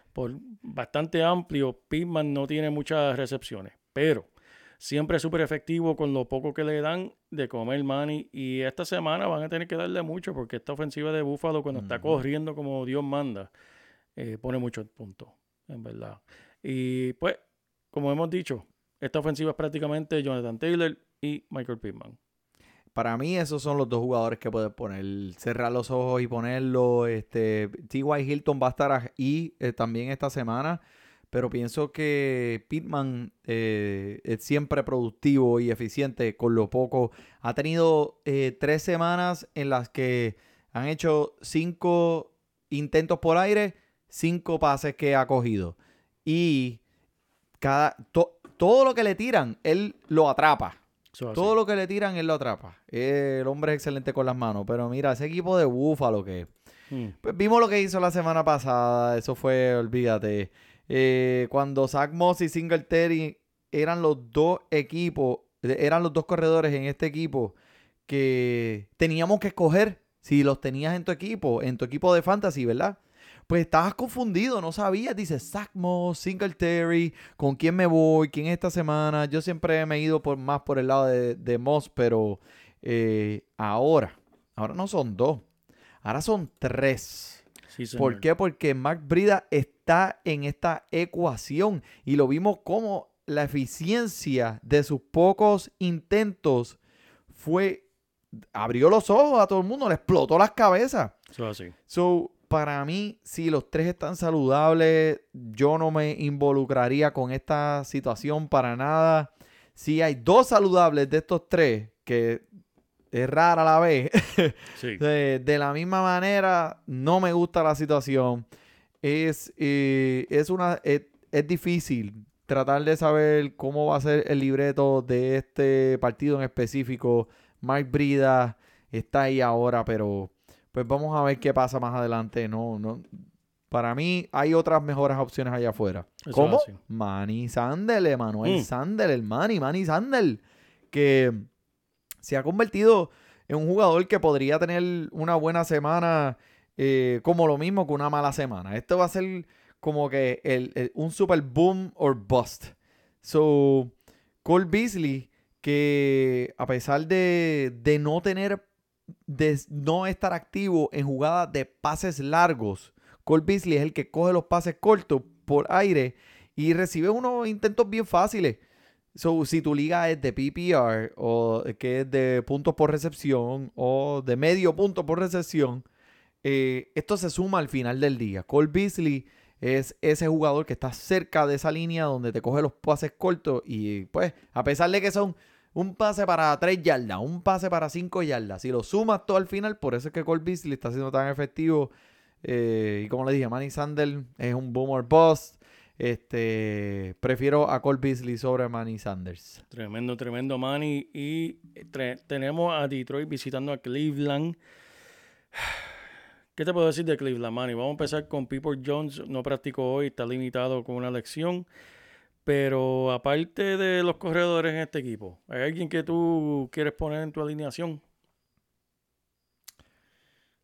por bastante amplio, Pittman no tiene muchas recepciones, pero siempre es súper efectivo con lo poco que le dan de comer money y esta semana van a tener que darle mucho porque esta ofensiva de Búfalo cuando está corriendo como Dios manda, eh, pone muchos puntos, en verdad. Y pues, como hemos dicho, esta ofensiva es prácticamente Jonathan Taylor y Michael Pittman. Para mí, esos son los dos jugadores que puedes poner. Cerrar los ojos y ponerlo. Este, T.Y. Hilton va a estar ahí eh, también esta semana. Pero pienso que Pittman eh, es siempre productivo y eficiente con lo poco. Ha tenido eh, tres semanas en las que han hecho cinco intentos por aire, cinco pases que ha cogido. Y cada, to- todo lo que le tiran, él lo atrapa. Todo lo que le tiran, él lo atrapa. Eh, el hombre es excelente con las manos. Pero mira, ese equipo de Búfalo que... Mm. Pues vimos lo que hizo la semana pasada. Eso fue, olvídate. eh, cuando Zach Moss y Singletary eran los dos equipos, eh, eran los dos corredores en este equipo que teníamos que escoger si los tenías en tu equipo, en tu equipo de fantasy, ¿verdad? Pues estabas confundido, no sabías. Dices, Zach Moss, Singletary, ¿con quién me voy? ¿Quién es esta semana? Yo siempre me he ido por, más por el lado de, de Moss, pero eh, ahora, ahora no son dos, ahora son tres. Sí, señor. ¿Por qué? Porque Mark Brida está en esta ecuación y lo vimos como la eficiencia de sus pocos intentos fue abrió los ojos a todo el mundo, le explotó las cabezas. Eso es así. So, para mí, si los tres están saludables, yo no me involucraría con esta situación para nada. Si hay dos saludables de estos tres, que es rara la vez, Sí. *laughs* de, de la misma manera, no me gusta la situación. Es, eh, es, una, es, es difícil tratar de saber cómo va a ser el libreto de este partido en específico. Mike Brida está ahí ahora, pero pues vamos a ver qué pasa más adelante. No, no. Para mí hay otras mejores opciones allá afuera. Eso ¿Cómo? Manny Sandel, Emanuel Mm. Sandel, el Manny, Manny Sandel, que se ha convertido en un jugador que podría tener una buena semana eh, como lo mismo que una mala semana. Esto va a ser como que el- el- un super boom or bust. So, Cole Beasley, que a pesar de, de no tener de no estar activo en jugadas de pases largos. Cole Beasley es el que coge los pases cortos por aire y recibe unos intentos bien fáciles. So, si tu liga es de PPR o que es de puntos por recepción o de medio punto por recepción, eh, esto se suma al final del día. Cole Beasley es ese jugador que está cerca de esa línea donde te coge los pases cortos y pues a pesar de que son un pase para 3 yardas, un pase para 5 yardas, si lo sumas todo al final, por eso es que Cole Beasley está siendo tan efectivo. eh, y como le dije, Manny Sanders es un boomer bust. Este, prefiero a Cole Beasley sobre Manny Sanders. Tremendo, tremendo, Manny. Y tre- tenemos a Detroit visitando a Cleveland. *sighs* ¿Qué te puedo decir de Cleveland, Manny? Vamos a empezar con People Jones. No practicó hoy, está limitado con una lección. Pero aparte de los corredores en este equipo, ¿hay alguien que tú quieres poner en tu alineación?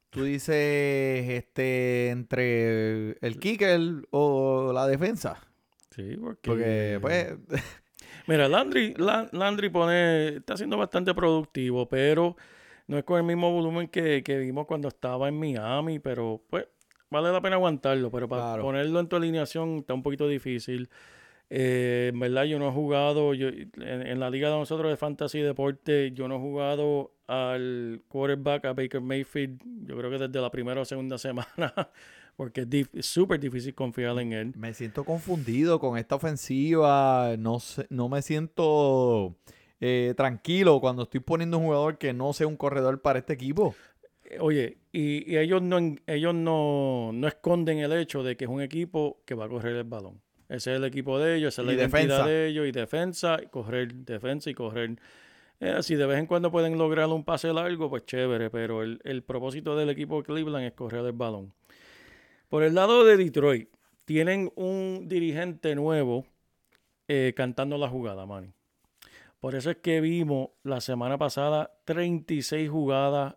Tú dices este entre el kicker o la defensa. Sí, porque... Porque, pues, *laughs* Mira, Landry, La- Landry pone, está siendo bastante productivo, pero no es con el mismo volumen que, que vimos cuando estaba en Miami, pero pues vale la pena aguantarlo, pero para Claro. ponerlo en tu alineación está un poquito difícil. Eh, en verdad yo no he jugado, yo, en, en la liga de nosotros de Fantasy Deporte, yo no he jugado al quarterback, a Baker Mayfield, yo creo que desde la primera o segunda *laughs* semana, porque es dif- es súper difícil confiar en él. me siento confundido con esta ofensiva. No, sé- no me siento eh, tranquilo cuando estoy poniendo un jugador que no sea un corredor para este equipo. Eh, Oye, y, y ellos, no, ellos no, no esconden el hecho de que es un equipo que va a correr el balón. Ese es el equipo de ellos, esa es la Y identidad defensa. de ellos, y defensa, y correr, defensa y correr. Eh, si de vez en cuando pueden lograr un pase largo, pues chévere, pero el, el propósito del equipo de Cleveland es correr el balón. Por el lado de Detroit, tienen un dirigente nuevo eh, cantando la jugada, Manny. Por eso es que vimos la semana pasada 36 jugadas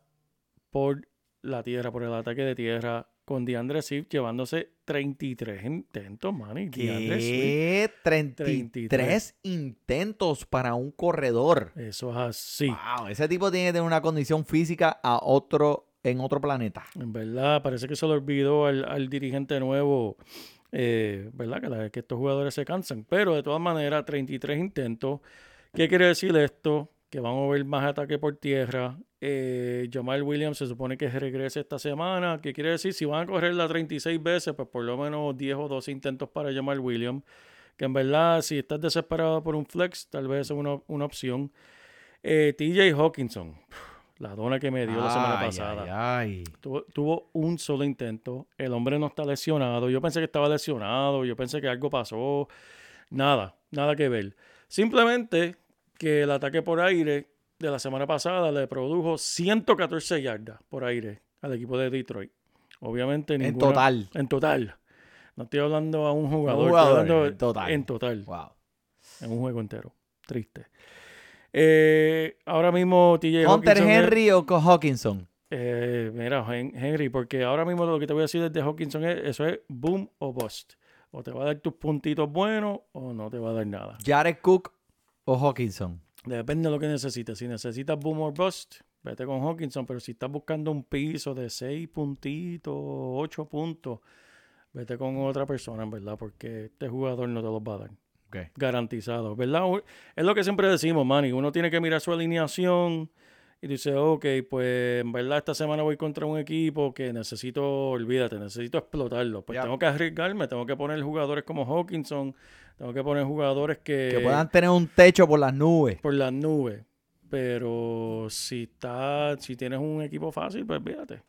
por la tierra, por el ataque de tierra, con DeAndre Swift llevándose 33 intentos, Swift. ¿Qué? 33 33. intentos para un corredor. Eso es así. Wow, ese tipo tiene que tener una condición física a otro, en otro planeta. En verdad, parece que se le olvidó al, al dirigente nuevo, eh, ¿verdad? Que, la- que estos jugadores se cansan. Pero de todas maneras, 33 intentos. ¿Qué quiere decir esto? Que vamos a ver más ataque por tierra. Eh, Jamal Williams se supone que regrese esta semana. ¿Qué quiere decir? Si van a correrla 36 veces, pues por lo menos 10 o 12 intentos para Jamal Williams. Que en verdad, si estás desesperado por un flex, tal vez es una, una opción. Eh, TJ Hawkinson, la dona que me dio la semana pasada. ay, ay. Tuvo, tuvo un solo intento. El hombre no está lesionado. Yo pensé que estaba lesionado. Yo pensé que algo pasó. Nada, nada que ver. Simplemente que el ataque por aire de la semana pasada le produjo 114 yardas por aire al equipo de Detroit. Obviamente En ninguna- total. En total. No estoy hablando a un jugador. estoy jugador, hablando en total. En total. Wow. En un juego entero. Triste. Eh, ahora mismo TJ ¿Hunter Hawkinson es- Henry o Hawkinson? eh, mira, Hen- Henry, porque ahora mismo lo que te voy a decir desde Hawkinson es, eso es boom o bust. O te va a dar tus puntitos buenos o no te va a dar nada. ¿Jared Cook o Hawkinson? Depende de lo que necesites. Si necesitas boom or bust, vete con Hawkinson. Pero si estás buscando un piso de 6 puntitos, 8 puntos, vete con otra persona, en verdad, porque este jugador no te los va a dar. Ok. Garantizado, ¿verdad? Es lo que siempre decimos, Manny. Uno tiene que mirar su alineación y dice, ok, pues en verdad esta semana voy contra un equipo que necesito, olvídate, necesito explotarlo. Pues tengo que arriesgarme, tengo que poner jugadores como Hawkinson, tengo que poner jugadores que, Que puedan tener un techo por las nubes. por las nubes. Pero si está, si tienes un equipo fácil, pues fíjate.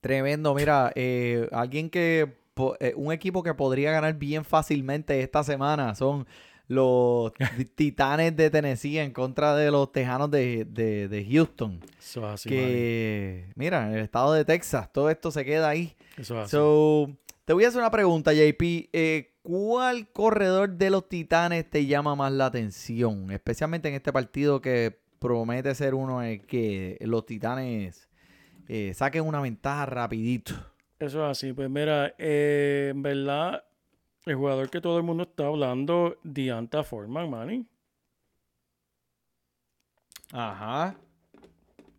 Tremendo, mira, eh, alguien que, eh, un equipo que podría ganar bien fácilmente esta semana son los ti- *laughs* Titanes de Tennessee en contra de los Tejanos de, de- de Houston. Eso es así, que, mira, en el estado de Texas, todo esto se queda ahí. Eso es así. So, te voy a hacer una pregunta, JP. Eh, ¿Cuál corredor de los Titanes te llama más la atención? Especialmente en este partido que promete ser uno en el que los Titanes eh, saquen una ventaja rapidito. Eso es así. Pues mira, eh, en verdad, el jugador que todo el mundo está hablando, Dianta Foreman, Manny. Ajá.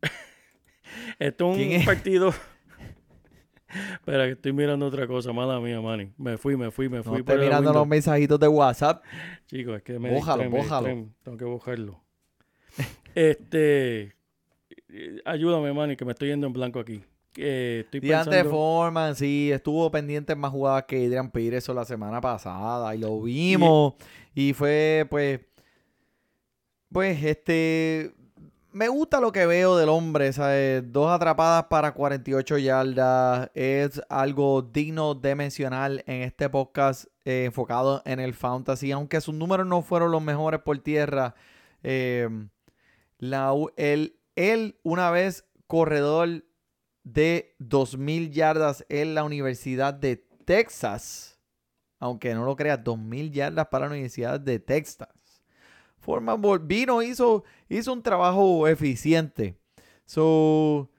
*laughs* Esto es ¿Quién un es? partido. *laughs* Espera, que estoy mirando otra cosa. Mala mía, Manny. Me fui, me fui, me No fui. por el mirando los mensajitos de WhatsApp. Chicos, es que me Bójalo, me bójalo. Tengo que bojarlo. este, eh, ayúdame, Manny, que me estoy yendo en blanco aquí. Eh, estoy pensando... Foreman, sí, estuvo pendiente en más jugadas que Adrian Peterson la semana pasada y lo vimos. Y, fue, pues, pues, este, me gusta lo que veo del hombre, ¿sabes? Dos atrapadas para 48 yardas es algo digno de mencionar en este podcast eh, enfocado en el fantasy, aunque sus números no fueron los mejores por tierra. eh, la, él una vez corredor de 2.000 yardas en la Universidad de Texas. Aunque no lo creas, 2.000 yardas para la Universidad de Texas. Foreman vol- vino, hizo, hizo un trabajo eficiente. So,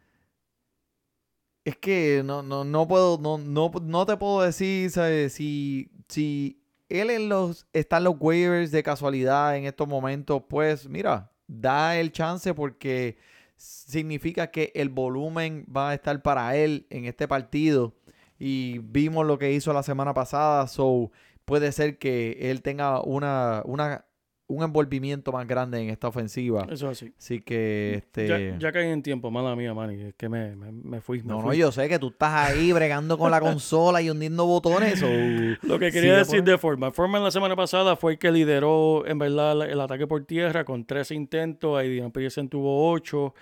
es que no, no, no puedo, no, no, no te puedo decir si, si él en los, está en los waivers de casualidad en estos momentos, pues mira, da el chance porque significa que el volumen va a estar para él en este partido. Y vimos lo que hizo la semana pasada. So puede ser que él tenga una, una, un envolvimiento más grande en esta ofensiva. Eso es así. Así que este. Ya, ya caí en tiempo, mala mía, Manny. Es que me, me, me fui. me no, no, yo sé que tú estás ahí bregando con la *laughs* consola y hundiendo botones. so, Lo que quería decir de Forman. Forman la semana pasada fue el que lideró, en verdad, el ataque por tierra con 13 intentos. Aidan Peterson tuvo 8.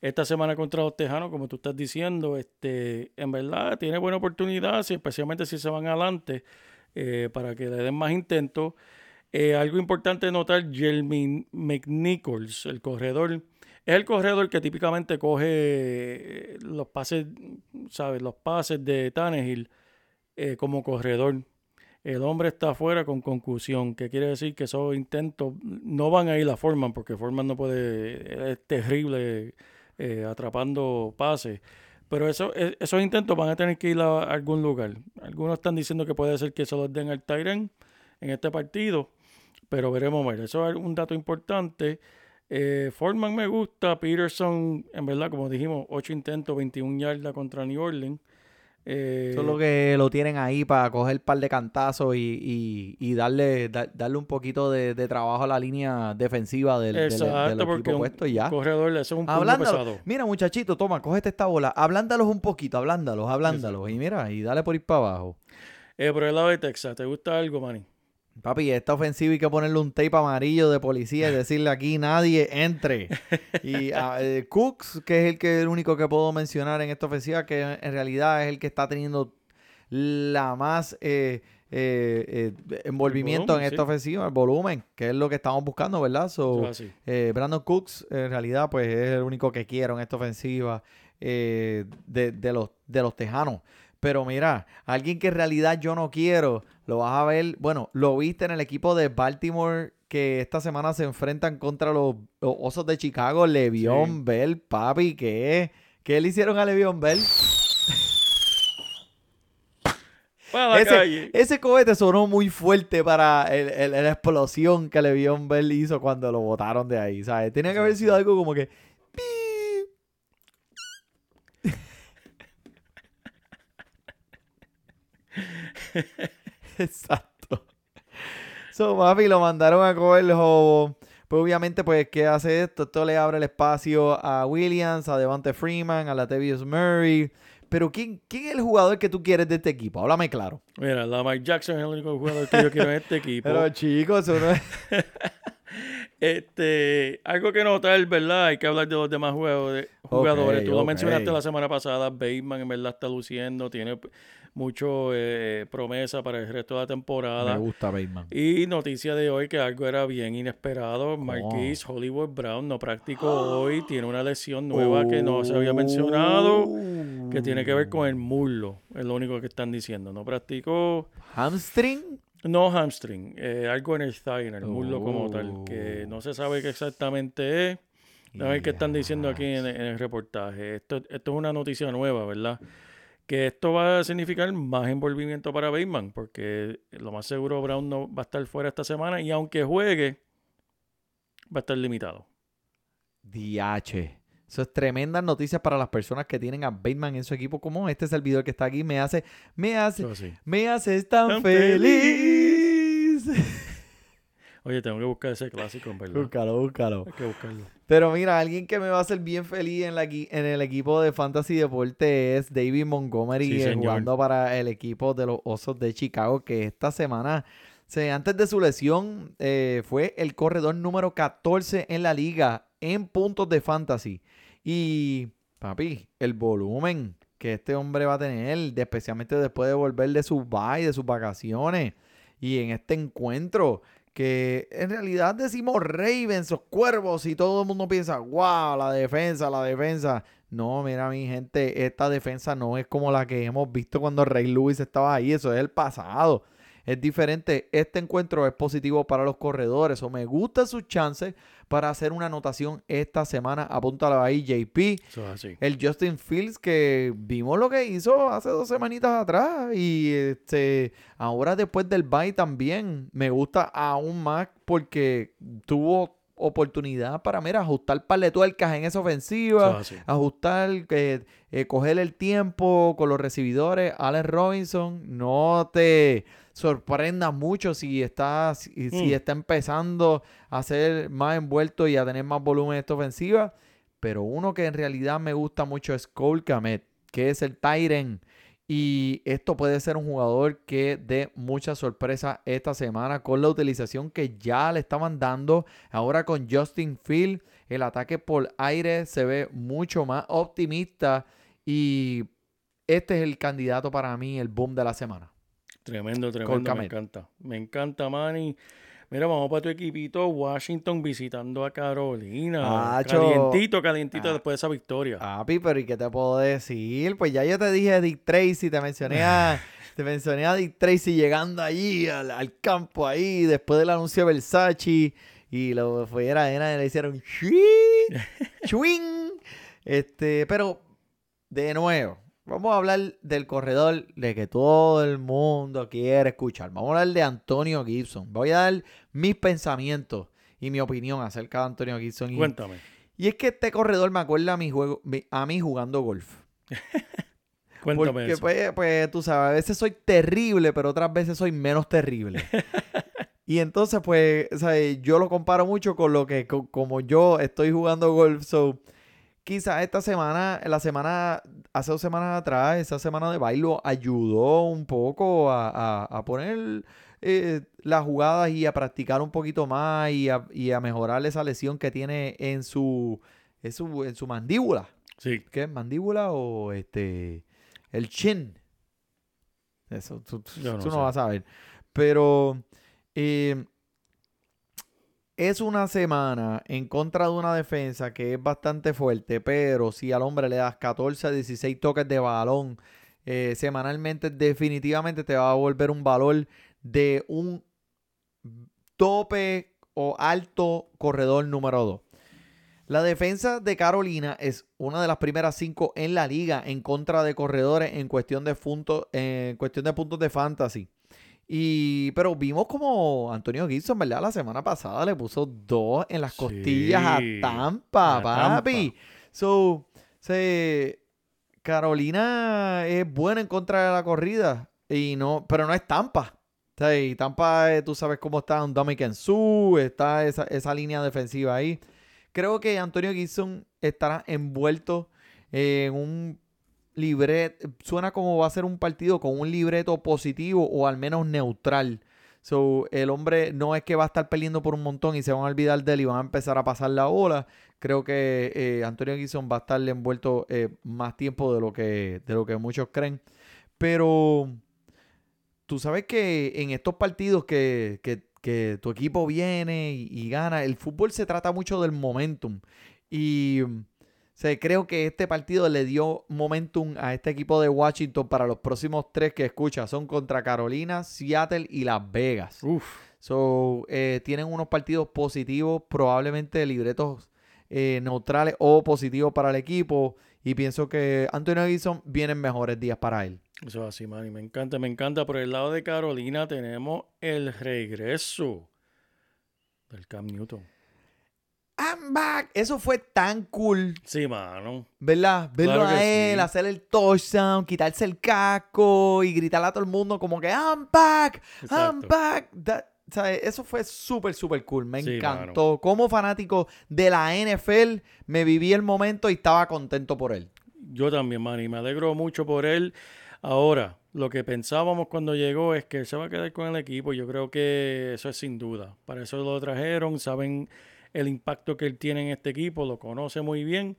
Esta semana contra los Tejanos, como tú estás diciendo, este, en verdad tiene buena oportunidad, especialmente si se van adelante, eh, para que le den más intentos. Eh, algo importante notar, Jeremy McNichols, el corredor, es el corredor que típicamente coge eh, los pases, ¿sabes? Los pases de Tannehill eh, como corredor. El hombre está afuera con concusión, que quiere decir que esos intentos no van a ir a Forman, porque Forman no puede, es terrible atrapando pases. Pero eso, e- esos intentos van a tener que ir a algún lugar. Algunos están diciendo que puede ser que se los den al Tyren en este partido, pero veremos ver. Eso es un dato importante. Eh, me gusta, Peterson, en verdad, como dijimos, 8 intentos, 21 yardas contra New Orleans. Eh, Solo que lo tienen ahí para coger un par de cantazos y, y- y darle, da- darle un poquito de, de trabajo a la línea defensiva del, equipo puesto y ya. corredor, eso es un pesado. Mira, muchachito, toma, cógete esta bola. Ablándalos un poquito, ablándalos, ablándalos. Y mira, y dale por ir para abajo. Eh, por el lado de Texas, ¿te gusta algo, Manny? Papi, esta ofensiva hay que ponerle un tape amarillo de policía y *laughs* decirle aquí nadie entre. Y a, *laughs* eh, Cooks, que es el que el único que puedo mencionar en esta ofensiva, que en realidad es el que está teniendo la más eh, eh, eh, envolvimiento volumen, en esta sí. ofensiva, el volumen, que es lo que estamos buscando, ¿verdad? So, así. eh, Brandon Cooks, en realidad, pues es el único que quiero en esta ofensiva de, de los, de los Tejanos. Pero mira, alguien que en realidad yo no quiero, lo vas a ver, bueno, lo viste en el equipo de Baltimore que esta semana se enfrentan contra los, los Osos de Chicago, Le'Veon Sí. Bell, papi, ¿qué? ¿Qué le hicieron a Le'Veon Bell? Ese, ese cohete sonó muy fuerte para el- el- la explosión que Le'Veon Bell hizo cuando lo botaron de ahí, ¿sabes? Tenía que haber sido algo como que... *laughs* Exacto. So, papi, lo mandaron a coger el jobo. Pues obviamente, pues, ¿qué hace esto? Esto le abre el espacio a Williams, a Devante Freeman, a Latavius Murray. Pero ¿quién, ¿quién es el jugador que tú quieres de este equipo? Háblame claro. Mira, Lamar Jackson es el único jugador que yo quiero en este equipo. Pero chicos, eso no es... *laughs* Este, algo que notar, ¿verdad? Hay que hablar de los demás jugadores. Tú lo mencionaste la semana pasada. Bateman en verdad está luciendo, tiene mucho eh, promesa para el resto de la temporada. gusta Bateman. Y noticia de hoy que algo era bien inesperado. Marquise Hollywood Brown no practicó hoy, tiene una lesión nueva que no se había mencionado, que tiene que ver con el muslo. Es lo único que están diciendo. No practicó, Hamstring. no hamstring, eh, algo en el thigh, en el muslo como tal, Oh. que no se sabe qué exactamente es. A ver qué están diciendo aquí en, en el reportaje. Esto, esto es una noticia nueva, ¿verdad? Que esto va a significar más envolvimiento para Bateman, porque lo más seguro Brown no va a estar fuera esta semana y aunque juegue, va a estar limitado. DH. Eso es tremendas noticias para las personas que tienen a Bateman en su equipo, como este servidor que está aquí. Me hace, me hace, me haces tan, Tan feliz. *laughs* Oye, tengo que buscar ese clásico, en verdad. búscalo, búscalo. Hay que buscarlo. Pero mira, alguien que me va a hacer bien feliz en, la, en el equipo de Fantasy Deporte es David Montgomery Sí, eh, jugando para el equipo de los Osos de Chicago, que esta semana, se- antes de su lesión, eh, fue el corredor número 14 en la liga en puntos de Fantasy. Y, papi, el volumen que este hombre va a tener, especialmente después de volver de su bye, de sus vacaciones, y en este encuentro que en realidad decimos Ravens o Cuervos y todo el mundo piensa, wow, la defensa, la defensa. No, mira mi gente, esta defensa no es como la que hemos visto cuando Ray Lewis estaba ahí, eso es el pasado. Es diferente, este encuentro es positivo para los corredores o me gustan sus chances para hacer una anotación esta semana. Apúntalo ahí, JP. Eso es así. El Justin Fields que vimos lo que hizo hace dos semanitas atrás y este ahora después del bye también me gusta aún más porque tuvo oportunidad para mira, ajustar par de tuercas en esa ofensiva, ajustar, eh, eh, coger el tiempo con los recibidores. Allen Robinson, no te sorprenda mucho si está, si, si Mm. está empezando a ser más envuelto y a tener más volumen en esta ofensiva. Pero uno que en realidad me gusta mucho es Cole Kamet, que es el Tyren. Y esto puede ser un jugador que dé mucha sorpresa esta semana con la utilización que ya le estaban dando. Ahora con Justin Field, el ataque por aire se ve mucho más optimista. Y este es el candidato para mí, el boom de la semana. Tremendo, tremendo. Me encanta. Me encanta, Manny. Mira, vamos para tu equipito Washington visitando a Carolina. Acho. Calientito, calientito Ah. después de esa victoria. Papi, pero ¿y qué te puedo decir? Pues ya yo te dije Dick Tracy, te mencioné a, *laughs* te mencioné a Dick Tracy llegando allí al, al campo ahí, después del anuncio de Versace, y lo fuera y le hicieron "Shwing, *laughs* shwing". Este, pero de nuevo, vamos a hablar del corredor de que todo el mundo quiere escuchar. Vamos a hablar de Antonio Gibson. Voy a dar mis pensamientos y mi opinión acerca de Antonio Gibson. Cuéntame. y es que este corredor me acuerda a mi juego, a mí jugando golf. *laughs* Cuéntame Porque eso. pues, pues, tú sabes, a veces soy terrible, pero otras veces soy menos terrible. *laughs* y entonces, pues, ¿sabes? yo lo comparo mucho con lo que, co- como yo estoy jugando golf. So, quizás esta semana, la semana, hace dos semanas atrás, esa semana de bailo ayudó un poco a, a- a poner eh, las jugadas y a practicar un poquito más y a, y a mejorar esa lesión que tiene en su, en su, en su mandíbula. Sí. ¿Qué? ¿Mandíbula o este el chin? Eso tú, tú- no tú no sé. vas a ver. Pero eh, es una semana en contra de una defensa que es bastante fuerte, pero si al hombre le das 14 a 16 toques de balón eh, semanalmente, definitivamente te va a volver un valor de un tope o alto corredor número 2. La defensa de Carolina es una de las primeras cinco en la liga en contra de corredores en cuestión de puntos, en cuestión de puntos de fantasy. Y, pero vimos como Antonio Gibson, ¿verdad? La semana pasada le puso dos en las Sí, costillas a Tampa, a papi. Tampa. So, se, Carolina es buena en contra de la corrida, y no, pero no es Tampa. Y Tampa, eh, tú sabes cómo está un Dominican Su, está esa, esa línea defensiva ahí. Creo que Antonio Gibson estará envuelto en un libreto. Suena como va a ser un partido con un libreto positivo o al menos neutral. So, el hombre no es que va a estar peleando por un montón y se van a olvidar de él y van a empezar a pasar la bola. Creo que eh, Antonio Gibson va a estar envuelto eh, más tiempo de lo, que, de lo que muchos creen. Pero tú sabes que en estos partidos que, que- tu equipo viene y, y gana, el fútbol se trata mucho del momentum. Y o sea, creo que este partido le dio momentum a este equipo de Washington para los próximos tres que escucha. Son contra Carolina, Seattle y Las Vegas. Uf. So, eh, tienen unos partidos positivos, probablemente libretos eh, neutrales o positivos para el equipo. Y pienso que Antonio Gibson vienen mejores días para él. Eso es así, Manny. Me encanta, me encanta. Por el lado de Carolina tenemos el regreso del Cam Newton. I'm back. Eso fue tan cool, Sí, mano. ¿verdad? Verlo Claro a él, sí. hacer el touchdown, quitarse el casco y gritarle a todo el mundo como que I'm back, I'm Exacto. back. That- ¿sabes? Eso fue súper, súper cool. Me Sí, encantó. Como fanático de la NFL, me viví el momento y estaba contento por él. Yo también, man, y me alegro mucho por él. Ahora, lo que pensábamos cuando llegó es que él se va a quedar con el equipo. Yo creo que eso es sin duda. Para eso lo trajeron, saben el impacto que él tiene en este equipo, lo conoce muy bien.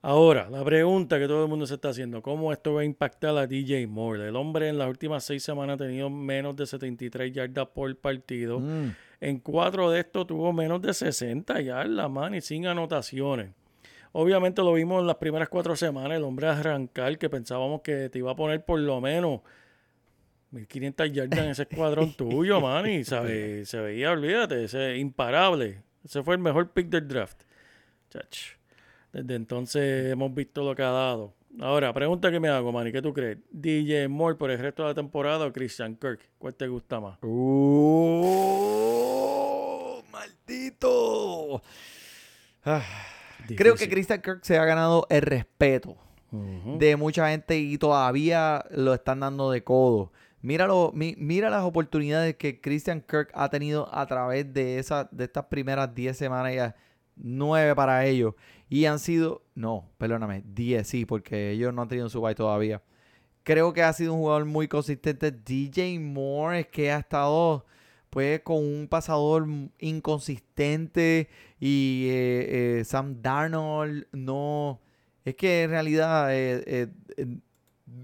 Ahora, la pregunta que todo el mundo se está haciendo, ¿cómo esto va a impactar a DJ Moore? El hombre en las últimas seis semanas ha tenido menos de 73 yardas por partido. Mm. En cuatro de estos tuvo menos de 60 yardas, man, y sin anotaciones. Obviamente lo vimos en las primeras cuatro semanas, el hombre arrancar, que pensábamos que te iba a poner por lo menos 1500 yardas en ese escuadrón *laughs* tuyo, man, y sabe, se veía, olvídate, ese imparable. Ese fue el mejor pick del draft. Chach. Desde entonces hemos visto lo que ha dado. Ahora, pregunta que me hago, man, ¿y qué tú crees? ¿DJ Moore por el resto de la temporada o Christian Kirk? ¿Cuál te gusta más? ¡Uh! ¡Maldito! Ah, creo que. Christian Kirk se ha ganado el respeto de mucha gente y todavía lo están dando de codo. Míralo, mi- mira las oportunidades que Christian Kirk ha tenido a través de, esa, de estas primeras 10 semanas ya. 9 para ellos. Y han sido, no, perdóname, 10 sí, porque ellos no han tenido su bye todavía. Creo que ha sido un jugador muy consistente. DJ Moore es que ha estado pues con un pasador inconsistente y eh, eh, Sam Darnold no... Es que en realidad eh,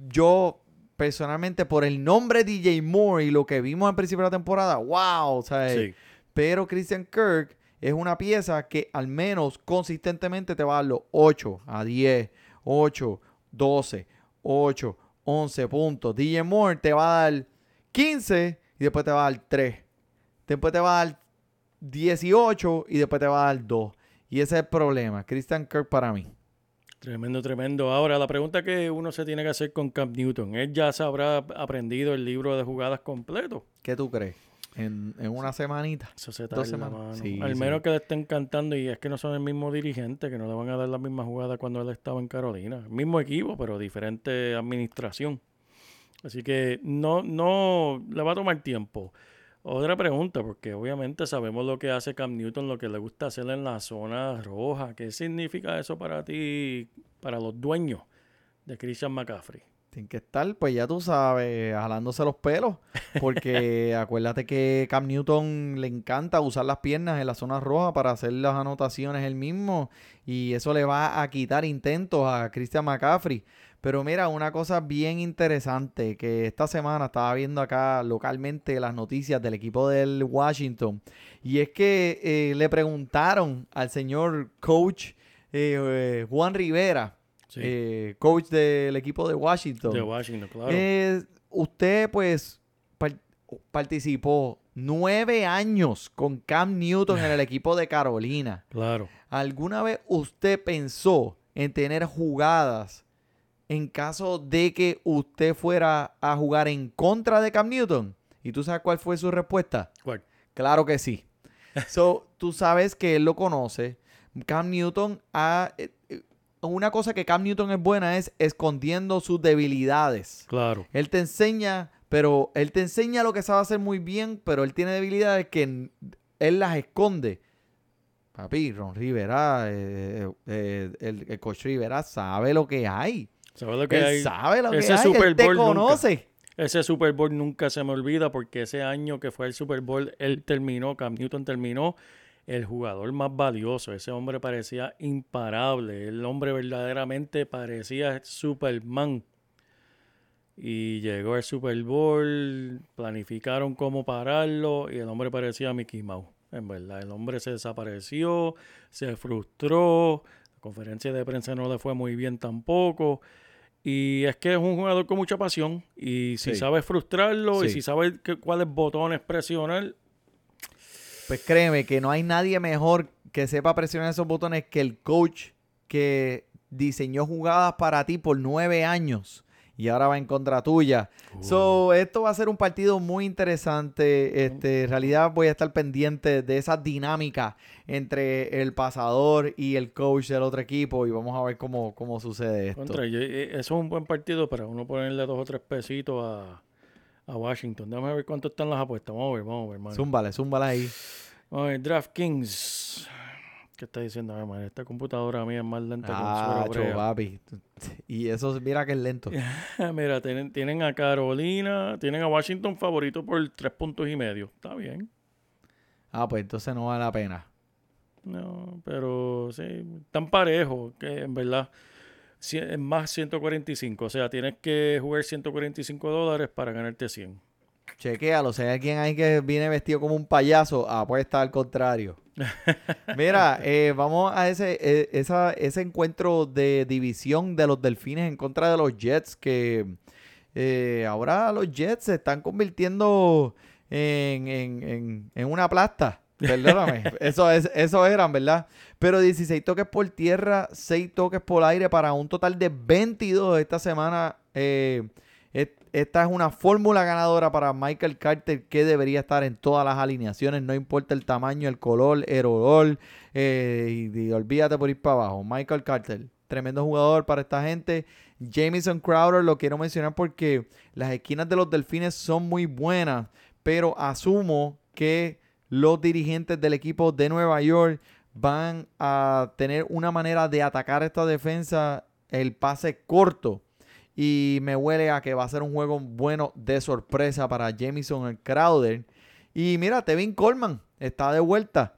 yo personalmente por el nombre DJ Moore y lo que vimos al principio de la temporada, wow, o sea, Sí. pero Christian Kirk es una pieza que al menos consistentemente te va a dar los 8 a 10, 8, 12, 8, 11 puntos. DJ Moore te va a dar 15 y después te va a dar 3. Después te va a dar 18 y después te va a dar 2. Y ese es el problema. Christian Kirk para mí. Tremendo, tremendo. Ahora, la pregunta que uno se tiene que hacer con Cam Newton, ¿él ya se habrá aprendido el libro de jugadas completo? ¿Qué tú crees? En, en una semanita. Eso se Dos tarda, semanas. mano. Sí, Al sí. menos que le estén cantando y es que no son el mismo dirigente, que no le van a dar la misma jugada cuando él estaba en Carolina. Mismo equipo, pero diferente administración. Así que no, no, le va a tomar tiempo. Otra pregunta, porque obviamente sabemos lo que hace Cam Newton, lo que le gusta hacer en la zona roja. ¿Qué significa eso para ti, para los dueños de Christian McCaffrey? Tienen que estar, pues ya tú sabes, jalándose los pelos. Porque *laughs* acuérdate que Cam Newton le encanta usar las piernas en la zona roja para hacer las anotaciones él mismo. Y eso le va a quitar intentos a Christian McCaffrey. Pero mira, una cosa bien interesante que esta semana estaba viendo acá localmente las noticias del equipo del Washington. Y es que eh, le preguntaron al señor coach eh, eh, Juan Rivera, Sí, eh, coach del equipo de Washington. de Washington, claro. Usted, pues, par- participó nueve años con Cam Newton en el *laughs* equipo de Carolina. claro. ¿Alguna vez usted pensó en tener jugadas en caso de que usted fuera a jugar en contra de Cam Newton? ¿Y tú sabes cuál fue su respuesta? ¿Cuál? Claro que sí. So, *laughs* tú sabes que él lo conoce. Cam Newton ha... eh, eh, Una cosa que Cam Newton es buena es escondiendo sus debilidades. Claro. Él te enseña, pero él te enseña lo que sabe hacer muy bien, pero él tiene debilidades que él las esconde. Papi, Ron Rivera, eh, eh, el, el coach Rivera sabe lo que hay. ¿Sabes lo que Él hay? sabe lo que ese hay. Super él te Bowl nunca. Ese Super Bowl nunca se me olvida porque ese año que fue el Super Bowl, él terminó, Cam Newton terminó el jugador más valioso. Ese hombre parecía imparable. El hombre verdaderamente parecía Superman. Y llegó el Super Bowl, planificaron cómo pararlo y el hombre parecía Mickey Mouse. En verdad, el hombre se desapareció, se frustró, la conferencia de prensa no le fue muy bien tampoco. Y es que es un jugador con mucha pasión. Y si Sí. sabes frustrarlo y si sabes que- cuáles botones presionar, Pues créeme que no hay nadie mejor que sepa presionar esos botones que el coach que diseñó jugadas para ti por nueve años y ahora va en contra tuya. So, esto va a ser un partido muy interesante. Este, en realidad voy a estar pendiente de esa dinámica entre el pasador y el coach del otro equipo y vamos a ver cómo, cómo sucede esto. Contra, yo- eh, eso es un buen partido para uno ponerle dos o tres pesitos a, a Washington. Déjame ver cuánto están las apuestas. Vamos a ver, vamos a ver, hermano. Zúmbale, zúmbale ahí. Vamos a ver, DraftKings. ¿Qué está diciendo, hermano? Esta computadora mía es más lenta que un Ah, brea. papi. Y eso, mira que es lento. *laughs* Mira, tienen, tienen a Carolina, tienen a Washington favorito por tres puntos y medio. Está bien. Ah, pues entonces no vale la pena. No, pero sí, tan parejo que en verdad es más 145. O sea, tienes que jugar 145 dólares para ganarte 100. Chequéalo, si hay alguien ahí que viene vestido como un payaso, apuesta al contrario. *laughs* Mira, eh, vamos a ese, eh, esa- ese encuentro de división de los delfines en contra de los Jets, que eh, ahora los Jets se están convirtiendo en, en- en- en una plasta. Perdóname, *laughs* eso, es, eso eran, ¿verdad? Pero 16 toques por tierra, 6 toques por aire para un total de 22 esta semana. eh, esta es una fórmula ganadora para Michael Carter que debería estar en todas las alineaciones, no importa el tamaño, el color, el olor, eh, y, y olvídate por ir para abajo. Michael Carter, tremendo jugador para esta gente. Jamison Crowder lo quiero mencionar porque las esquinas de los delfines son muy buenas, pero asumo que los dirigentes del equipo de Nueva York van a tener una manera de atacar esta defensa, el pase corto. Y me huele a que va a ser un juego bueno de sorpresa para Jamison Crowder. Y mira, Tevin Coleman está de vuelta.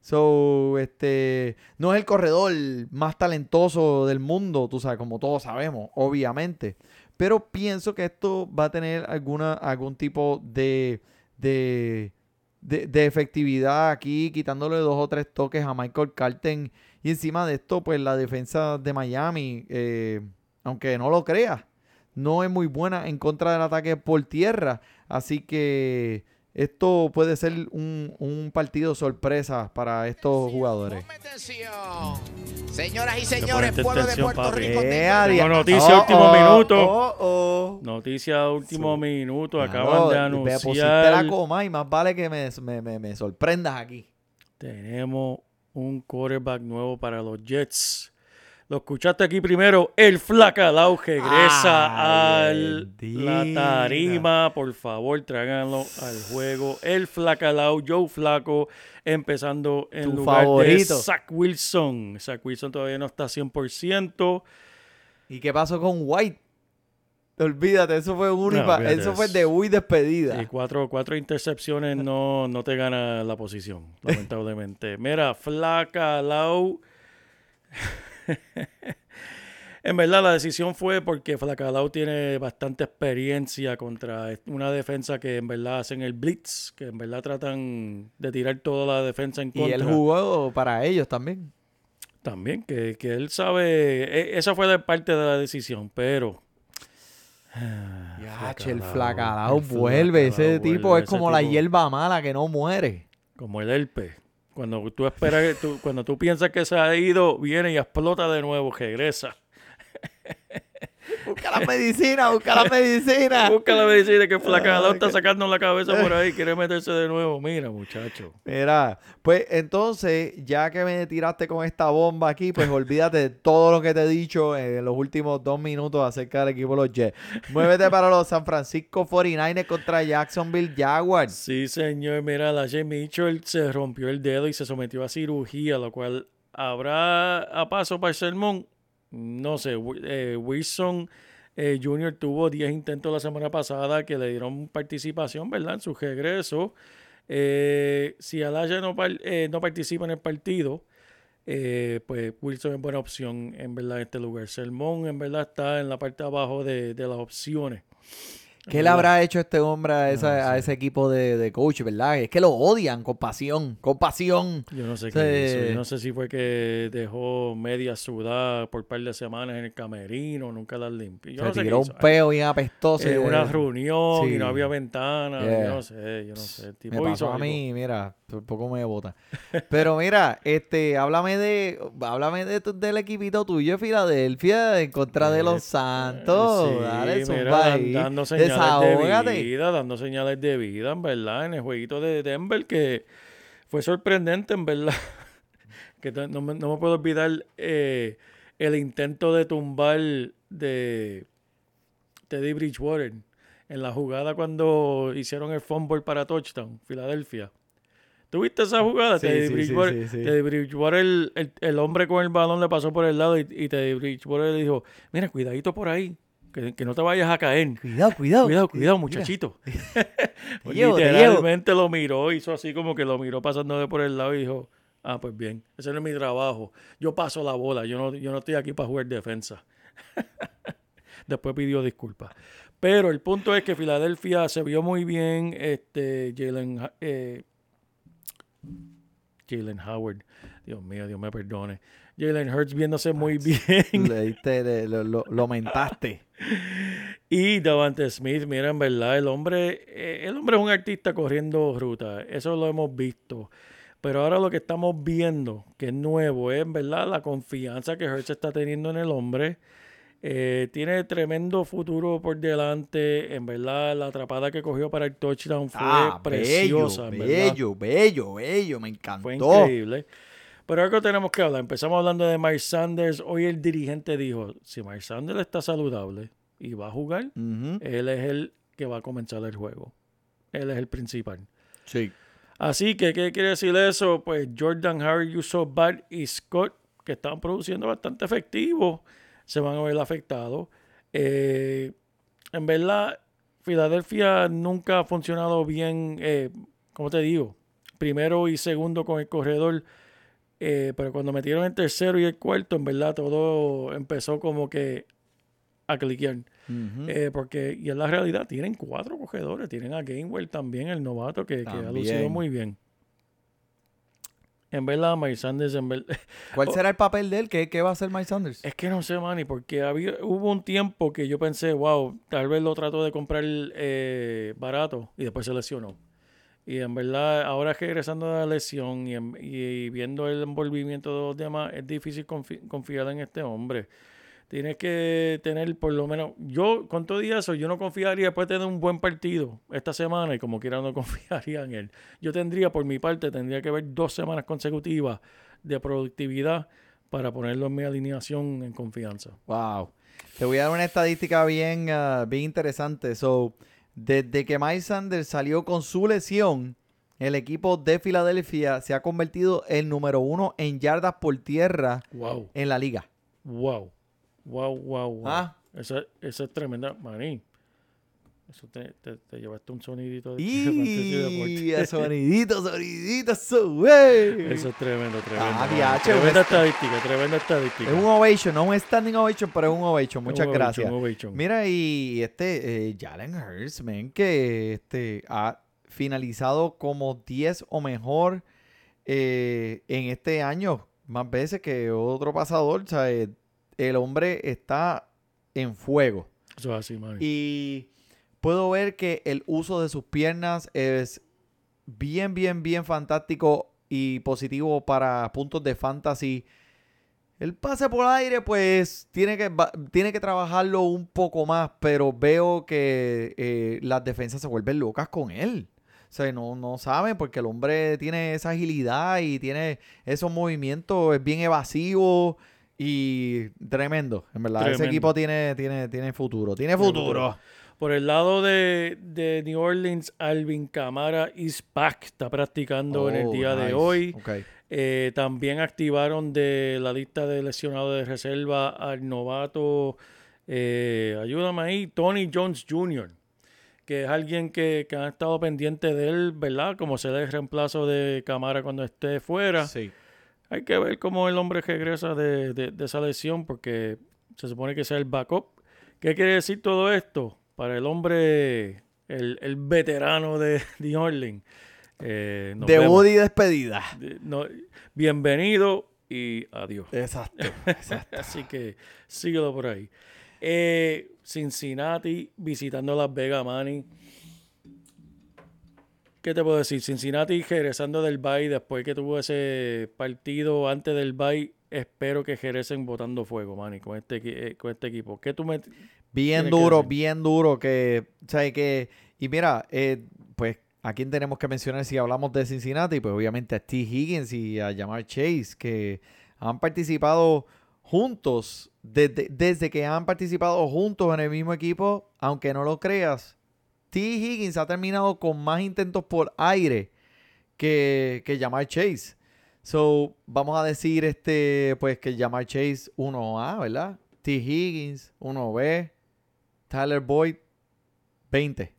So, este, no es el corredor más talentoso del mundo, tú sabes, como todos sabemos, obviamente. Pero pienso que esto va a tener alguna, algún tipo de, de, de, efectividad aquí, quitándole dos o tres toques a Michael Carten. Y encima de esto, pues la defensa de Miami, eh, aunque no lo creas, no es muy buena en contra del ataque por tierra. Así que esto puede ser un, un partido sorpresa para estos jugadores. Señoras y señores, pueblo de atención, Puerto papi. Rico. Eh, dia- Tengo noticia último minuto. Oh, oh. Noticia último minuto. Claro, Acaban de Me anunciar. la coma y más vale que me, me- me- me sorprendas aquí. Tenemos un quarterback nuevo para los Jets. Lo escuchaste aquí primero. El Flacalao regresa al la tarima. Por favor, tráiganlo al juego. El Flacalao, Joe Flaco, empezando en Tu lugar favorito. de Zach Wilson. Zach Wilson todavía no está 100%. ¿Y qué pasó con White? Olvídate, eso fue un No, eso fue debut y despedida. Y cuatro, cuatro intercepciones no, no te gana la posición, *laughs* lamentablemente. Mira, Flaca, Lau. *laughs* en verdad, la decisión fue porque Flacalao tiene bastante experiencia contra una defensa que en verdad hacen el blitz, que en verdad tratan de tirar toda la defensa en Y contra. él jugó para ellos también. También, que, que él sabe. e- Esa fue de parte de la decisión, pero. *sighs* Yache, el Flacalao, flacalao el vuelve. Ese tipo vuelve, es como la hierba mala que no muere. Como el herpes. Cuando tú esperas tú, cuando tú piensas que se ha ido, viene y explota de nuevo, regresa. *laughs* Busca la medicina, busca la medicina. *laughs* Busca la medicina que Flacalao Ah, está sacando la cabeza por ahí, quiere *laughs* meterse de nuevo. Mira, muchacho. Mira, pues entonces, ya que me tiraste con esta bomba aquí, pues olvídate de todo lo que te he dicho en los últimos dos minutos acerca del equipo de los Jets. Muévete para los San Francisco 49ers contra Jacksonville Jaguars. Sí, señor. Mira, la Jay Mitchell se rompió el dedo y se sometió a cirugía, lo cual habrá a paso para el sermón. No sé, eh, Wilson eh, Jr. tuvo 10 intentos la semana pasada que le dieron participación, ¿verdad? En su regreso. Eh, si Alaya no, eh, no participa en el partido, pues Wilson es buena opción, en verdad, en este lugar. Sermón, en verdad, está en la parte de abajo de, de las opciones. ¿Qué le habrá hecho este hombre a, esa- No sé. a ese equipo de, de coach, verdad? Es que lo odian con pasión, con pasión. Yo no sé qué hizo. Yo no sé si fue que dejó media sudada por un par de semanas en el camerino, nunca las limpió. Yo Se no sé qué tiró un peo bien apestoso. Eh, y- una reunión y no había ventana. Yeah. Yo no sé, yo no sé. El tipo Me pasó hizo a algo. mí, mira, por poco me bota. Pero mira, este, háblame de, háblame de del equipito tuyo de Filadelfia en contra de los Santos. Sí, Dale, mira, dan- dando señales De vida, dando señales de vida, en verdad, en el jueguito de Denver, que fue sorprendente, en verdad. *laughs* que no me, no me puedo olvidar eh, el intento de tumbar de Teddy Bridgewater en la jugada cuando hicieron el fumble para touchdown, Filadelfia. ¿Tuviste esa jugada? Sí, Teddy sí, Bridgewater, sí, sí. Teddy Bridgewater, el, el- el hombre con el balón le pasó por el lado y, y Teddy Bridgewater le dijo, mira, cuidadito por ahí, que, que no te vayas a caer. Cuidado, cuidado. Cuidado, cuidado, muchachito. *laughs* Te *laughs* llevo, te Literalmente lo miró, hizo así como que lo miró pasando de por el lado y dijo, ah, pues bien, ese no es mi trabajo. Yo paso la bola, yo no, yo no estoy aquí para jugar defensa. *laughs* Después pidió disculpas. Pero el punto es que Filadelfia se vio muy bien. Este, Jalen, eh, Jalen Howard. Dios mío, Dios me perdone. Jalen Hurts viéndose muy bien. Le diste, le- lo, lo- lo aumentaste. *laughs* Y Davante Smith, mira, en verdad, el hombre, eh, el hombre es un artista corriendo ruta. Eso lo hemos visto. Pero ahora lo que estamos viendo, que es nuevo, es en verdad la confianza que Hurts está teniendo en el hombre. Eh, tiene tremendo futuro por delante. En verdad, la atrapada que cogió para el touchdown fue Ah, preciosa. bello, en bello, bello, bello. Me encantó. Fue increíble. Pero algo tenemos que hablar. Empezamos hablando de Mike Sanders. Hoy el dirigente dijo, si Mike Sanders está saludable y va a jugar, él es el que va a comenzar el juego. Él es el principal. Sí. Así que, ¿qué quiere decir eso? Pues Jordan, Harry, Yusuf, Bart y Scott, que estaban produciendo bastante efectivo, se van a ver afectados. Eh, en verdad, Filadelfia nunca ha funcionado bien, eh, como te digo, primero y segundo con el corredor. Eh, pero cuando metieron el tercero y el cuarto, en verdad todo empezó como que a cliquear. Eh, porque, y en la realidad, tienen cuatro cogedores. Tienen a Gainwell también, el novato, que, que ha lucido muy bien. En verdad, Mike Sanders, en verdad, *laughs* ¿Cuál será el papel de él? ¿Qué, qué va a hacer Mike Sanders? es que no sé, Manny, porque había, hubo un tiempo que yo pensé, wow, tal vez lo trató de comprar eh, barato y después se lesionó. Y en verdad, ahora que regresando de la lesión y, y viendo el envolvimiento de los demás, es difícil confi- confiar en este hombre. Tienes que tener por lo menos, yo con todo eso, yo no confiaría después de tener un buen partido esta semana y como quiera no *laughs* confiaría en él. Yo tendría, por mi parte, tendría que ver dos semanas consecutivas de productividad para ponerlo en mi alineación en confianza. Wow. Te voy a dar una estadística bien, ah, bien interesante. So, desde que Mike Sanders salió con su lesión, el equipo de Filadelfia se ha convertido en número uno en yardas por tierra Wow, en la liga. wow, wow, wow, wow. Ah. Eso, eso es tremenda, maní. Eso te, te, te llevaste un sonidito de, Y *laughs* *laughs* sonidito, sonidito, so. Eso es tremendo, tremendo. Ah, diache, tremenda estadística, tremenda estadística. Es un ovation, no un standing ovation, pero es un ovation. Muchas Un ovation, gracias. un ovation. Mira, y este, eh, Jalen Hurts, men, que este, ha finalizado como 10 o mejor eh, en este año, más veces que otro pasador. O sea, eh, el hombre está en fuego. Eso es así, maní. Y puedo ver que el uso de sus piernas es bien, bien, bien fantástico y positivo para puntos de fantasy. El pase por aire, pues, tiene que, tiene que trabajarlo un poco más, pero veo que eh, las defensas se vuelven locas con él. O sea, no, no saben porque el hombre tiene esa agilidad y tiene esos movimientos, es bien evasivo y tremendo. En verdad, ese equipo tiene, tiene, tiene futuro. Tiene futuro. Por el lado de, de New Orleans, Alvin Camara is back. Está practicando en el Oh, día de hoy. Eh, también activaron de la lista de lesionados de reserva al novato, eh, ayúdame ahí, Tony Jones Jr., que es alguien que, que han estado pendiente de él, ¿verdad? Como será el reemplazo de Camara cuando esté fuera. Sí. Hay que ver cómo el hombre regresa de, de- de esa lesión porque se supone que sea el backup. ¿Qué quiere decir todo esto? Para el hombre, el, el veterano de *laughs* New Orleans. Eh, nos Debut vemos. y despedida. De- no, bienvenido y adiós. Exacto, *laughs* exacto. Así que síguelo por ahí. Eh, Cincinnati visitando Las Vegas, Manny. ¿Qué te puedo decir? Cincinnati regresando del bye después que tuvo ese partido antes del bye. Espero que regresen botando fuego, Manny, con este, eh, con este equipo. ¿Qué tú me, Bien duro, bien duro que, o sea, que, y mira, eh, pues, ¿a quién tenemos que mencionar si hablamos de Cincinnati? Pues obviamente a Steve Higgins y a Jamar Chase, que han participado juntos, desde, desde que han participado juntos en el mismo equipo, aunque no lo creas, T. Higgins ha terminado con más intentos por aire que, que Jamar Chase. So, vamos a decir este, pues que Jamar Chase 1A, ¿verdad? T. Higgins 1B, Tyler Boyd 20.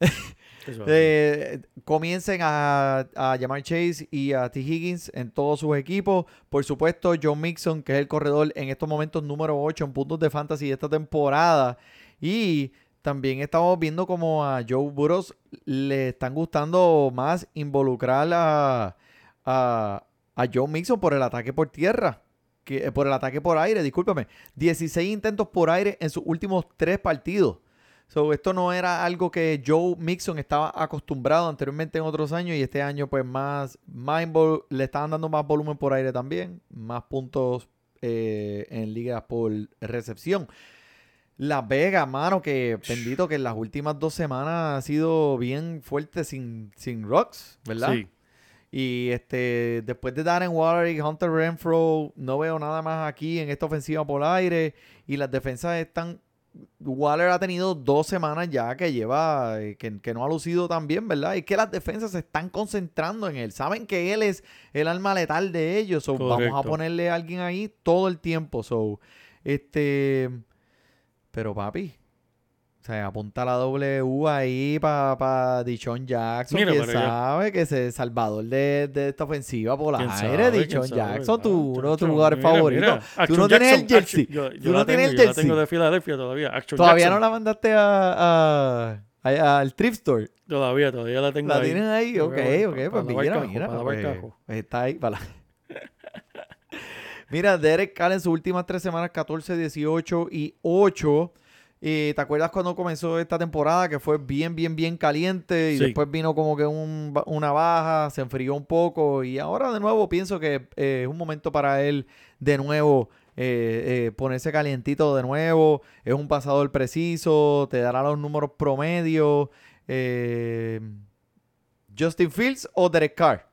Eso, *laughs* Eh, comiencen a, a llamar Chase y a T. Higgins en todos sus equipos. Por supuesto, John Mixon, que es el corredor en estos momentos número 8 en puntos de fantasy de esta temporada. Y también estamos viendo como a Joe Burrows le están gustando más involucrar a, a, a John Mixon por el ataque por tierra. Eh, por el ataque por aire, discúlpame. 16 intentos por aire en sus últimos tres partidos. Esto no era algo que Joe Mixon estaba acostumbrado anteriormente en otros años y este año pues más, le estaban dando más volumen por aire también, más puntos eh, en ligas por recepción. Las Vegas, mano, que bendito que en las últimas dos semanas ha sido bien fuerte sin, sin Rocks, ¿verdad? Sí. Y este, después de Darren Waller y Hunter Renfro, no veo nada más aquí en esta ofensiva por aire. Y las defensas están. Waller ha tenido dos semanas ya que lleva, eh, que, que no ha lucido tan bien, ¿verdad? Y que las defensas se están concentrando en él. Saben que él es el alma letal de ellos. So, vamos a ponerle a alguien ahí todo el tiempo. So, este. Pero papi. O sea, apunta la W ahí para pa Dichon Jackson. Mira ¿Quién sabe que es el salvador de, de esta ofensiva por ¿Quién aire? Dichon. Jackson, tú, Ah, uno de tus jugadores favoritos. Tú no tienes el jersey. Action- yo- yo Tú no tienes el yo la jersey. tengo de Filadelfia todavía. Action Todavía Jackson. no la mandaste a, a- a- al thrift store. Todavía, todavía la tengo La ahí. tienes ahí, ok, ok, pues mira, mira, pues, está ahí para *laughs* Mira, Derek Carr en sus últimas tres semanas, 14, 18 y 8. Eh, ¿Te acuerdas cuando comenzó esta temporada que fue bien, bien, bien caliente y Sí. después vino como que un una baja, se enfrió un poco y ahora de nuevo pienso que eh, es un momento para él de nuevo eh, eh, ponerse calientito de nuevo. Es un pasador preciso, te dará los números promedios. Eh, Justin Fields o Derek Carr.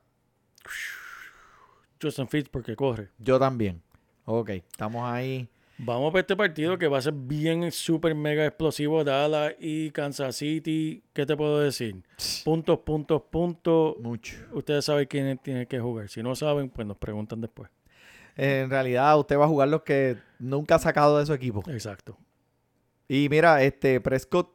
Justin Fields porque corre. Yo también. Ok, estamos ahí. Vamos para este partido que va a ser bien súper mega explosivo. Dallas y Kansas City. ¿Qué te puedo decir? Puntos, puntos, puntos. Mucho. Ustedes saben quién tiene que jugar. Si no saben, pues nos preguntan después. En realidad, usted va a jugar los que nunca ha sacado de su equipo. Exacto. Y mira, este Prescott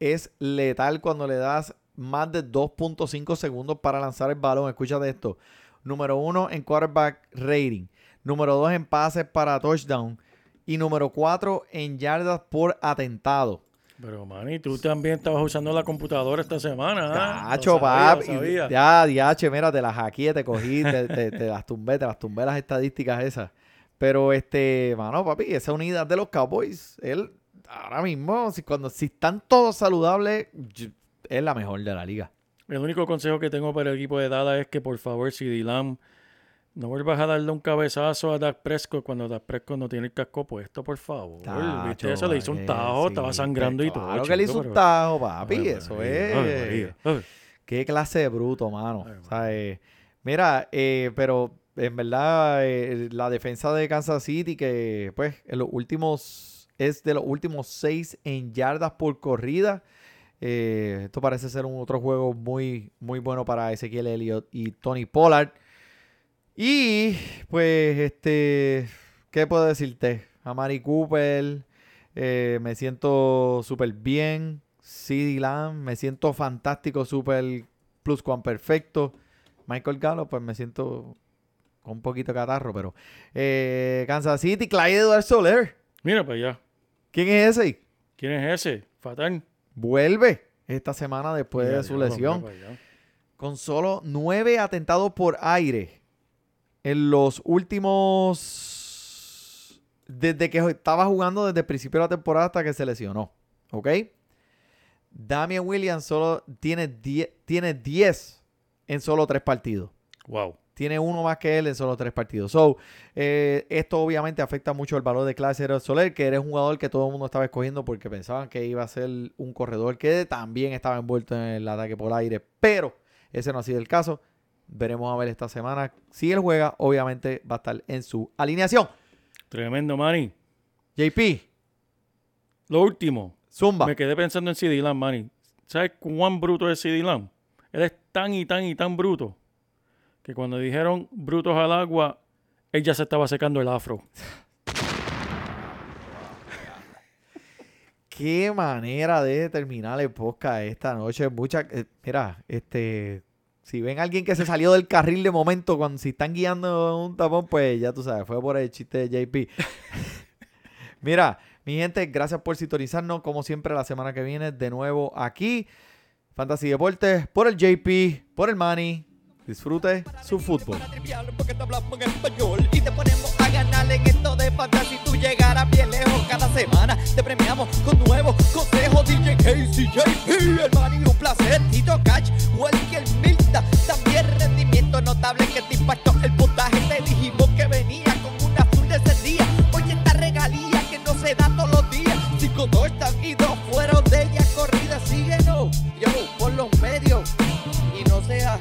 es letal cuando le das más de 2.5 segundos para lanzar el balón. Escúchate esto. Número uno en quarterback rating. Número dos en pases para touchdown. Y número cuatro en yardas por atentado. Pero, Manny, tú también estabas usando la computadora esta semana. ¿ah? Cacho, lo papi. Ya, diache, mira, te las hackeé, te cogí, te, te- te las tumbé, te las tumbé las estadísticas esas. Pero este, mano, papi, esa unidad de los Cowboys, él ahora mismo, si, cuando, si están todos saludables, es la mejor de la liga. El único consejo que tengo para el equipo de Dallas es que por favor, si Dylan no vuelvas a darle un cabezazo a Dak Prescott cuando Dak Prescott no tiene el casco puesto, por favor. Tacho, ¿Viste eso? Le hizo un tajo, sí, estaba sangrando y todo. Claro que le hizo chico, un tajo, papi, eso es. Ay, Qué clase de bruto, mano. O sea, eh, mira, eh, pero en verdad eh, la defensa de Kansas City que pues en los últimos es de los últimos seis en yardas por corrida. Eh, esto parece ser un otro juego muy muy bueno para Ezequiel Elliott y Tony Pollard. Y pues este, ¿qué puedo decirte? A Mari Cooper, eh, me siento súper bien. CD Lamb, me siento fantástico, súper plus cuan perfecto. Michael Gallo, pues me siento con un poquito de catarro, pero. eh, Kansas City, Clyde Edward Soler. Mira para allá. ¿Quién es ese? ¿Quién es ese? Fatal. Vuelve esta semana después Mira, de su lesión. mira. Con solo nueve atentados por aire en los últimos. Desde que estaba jugando desde el principio de la temporada hasta que se lesionó. ¿Ok? Damian Williams solo tiene 10 tiene 10 en solo tres partidos. Wow. Tiene uno más que él en solo tres partidos. So, eh, esto obviamente afecta mucho el valor de clase de Soler, que era un jugador que todo el mundo estaba escogiendo porque pensaban que iba a ser un corredor que también estaba envuelto en el ataque por aire. Pero ese no ha sido el caso. Veremos a ver esta semana. Si él juega, obviamente va a estar en su alineación. Tremendo, Manny. JP, Lo último. Zumba. Me quedé pensando en CD Lamb, Manny. ¿Sabes cuán bruto es CD Lamb? Él es tan y tan y tan bruto que cuando dijeron brutos al agua, él ya se estaba secando el afro. *laughs* Qué manera de terminar el podcast esta noche. Mucha, eh, mira, este, si ven a alguien que se salió del carril de momento cuando si están guiando un tapón, pues ya tú sabes, fue por el chiste de JP. *laughs* mira, mi gente, gracias por sintonizarnos. Como siempre, la semana que viene, de nuevo aquí. Fantasy Deportes, por el JP, por el Manny. Disfrute su fútbol. Porque te hablamos en español y te ponemos a ganar en de fantasía. Si tú llegaras bien lejos cada semana, te premiamos con nuevos consejos. DJ KCJP, el Mario Placer, Tito Cash, Welker Milta. También rendimiento notable que te impactó el puntaje. Te dijimos que venía con un azul de ese día. Oye, esta regalía que no se da todos los días. Cinco, dos, están y dos fueron de ella corrida. Síguenos, yo, por los medios. Y no seas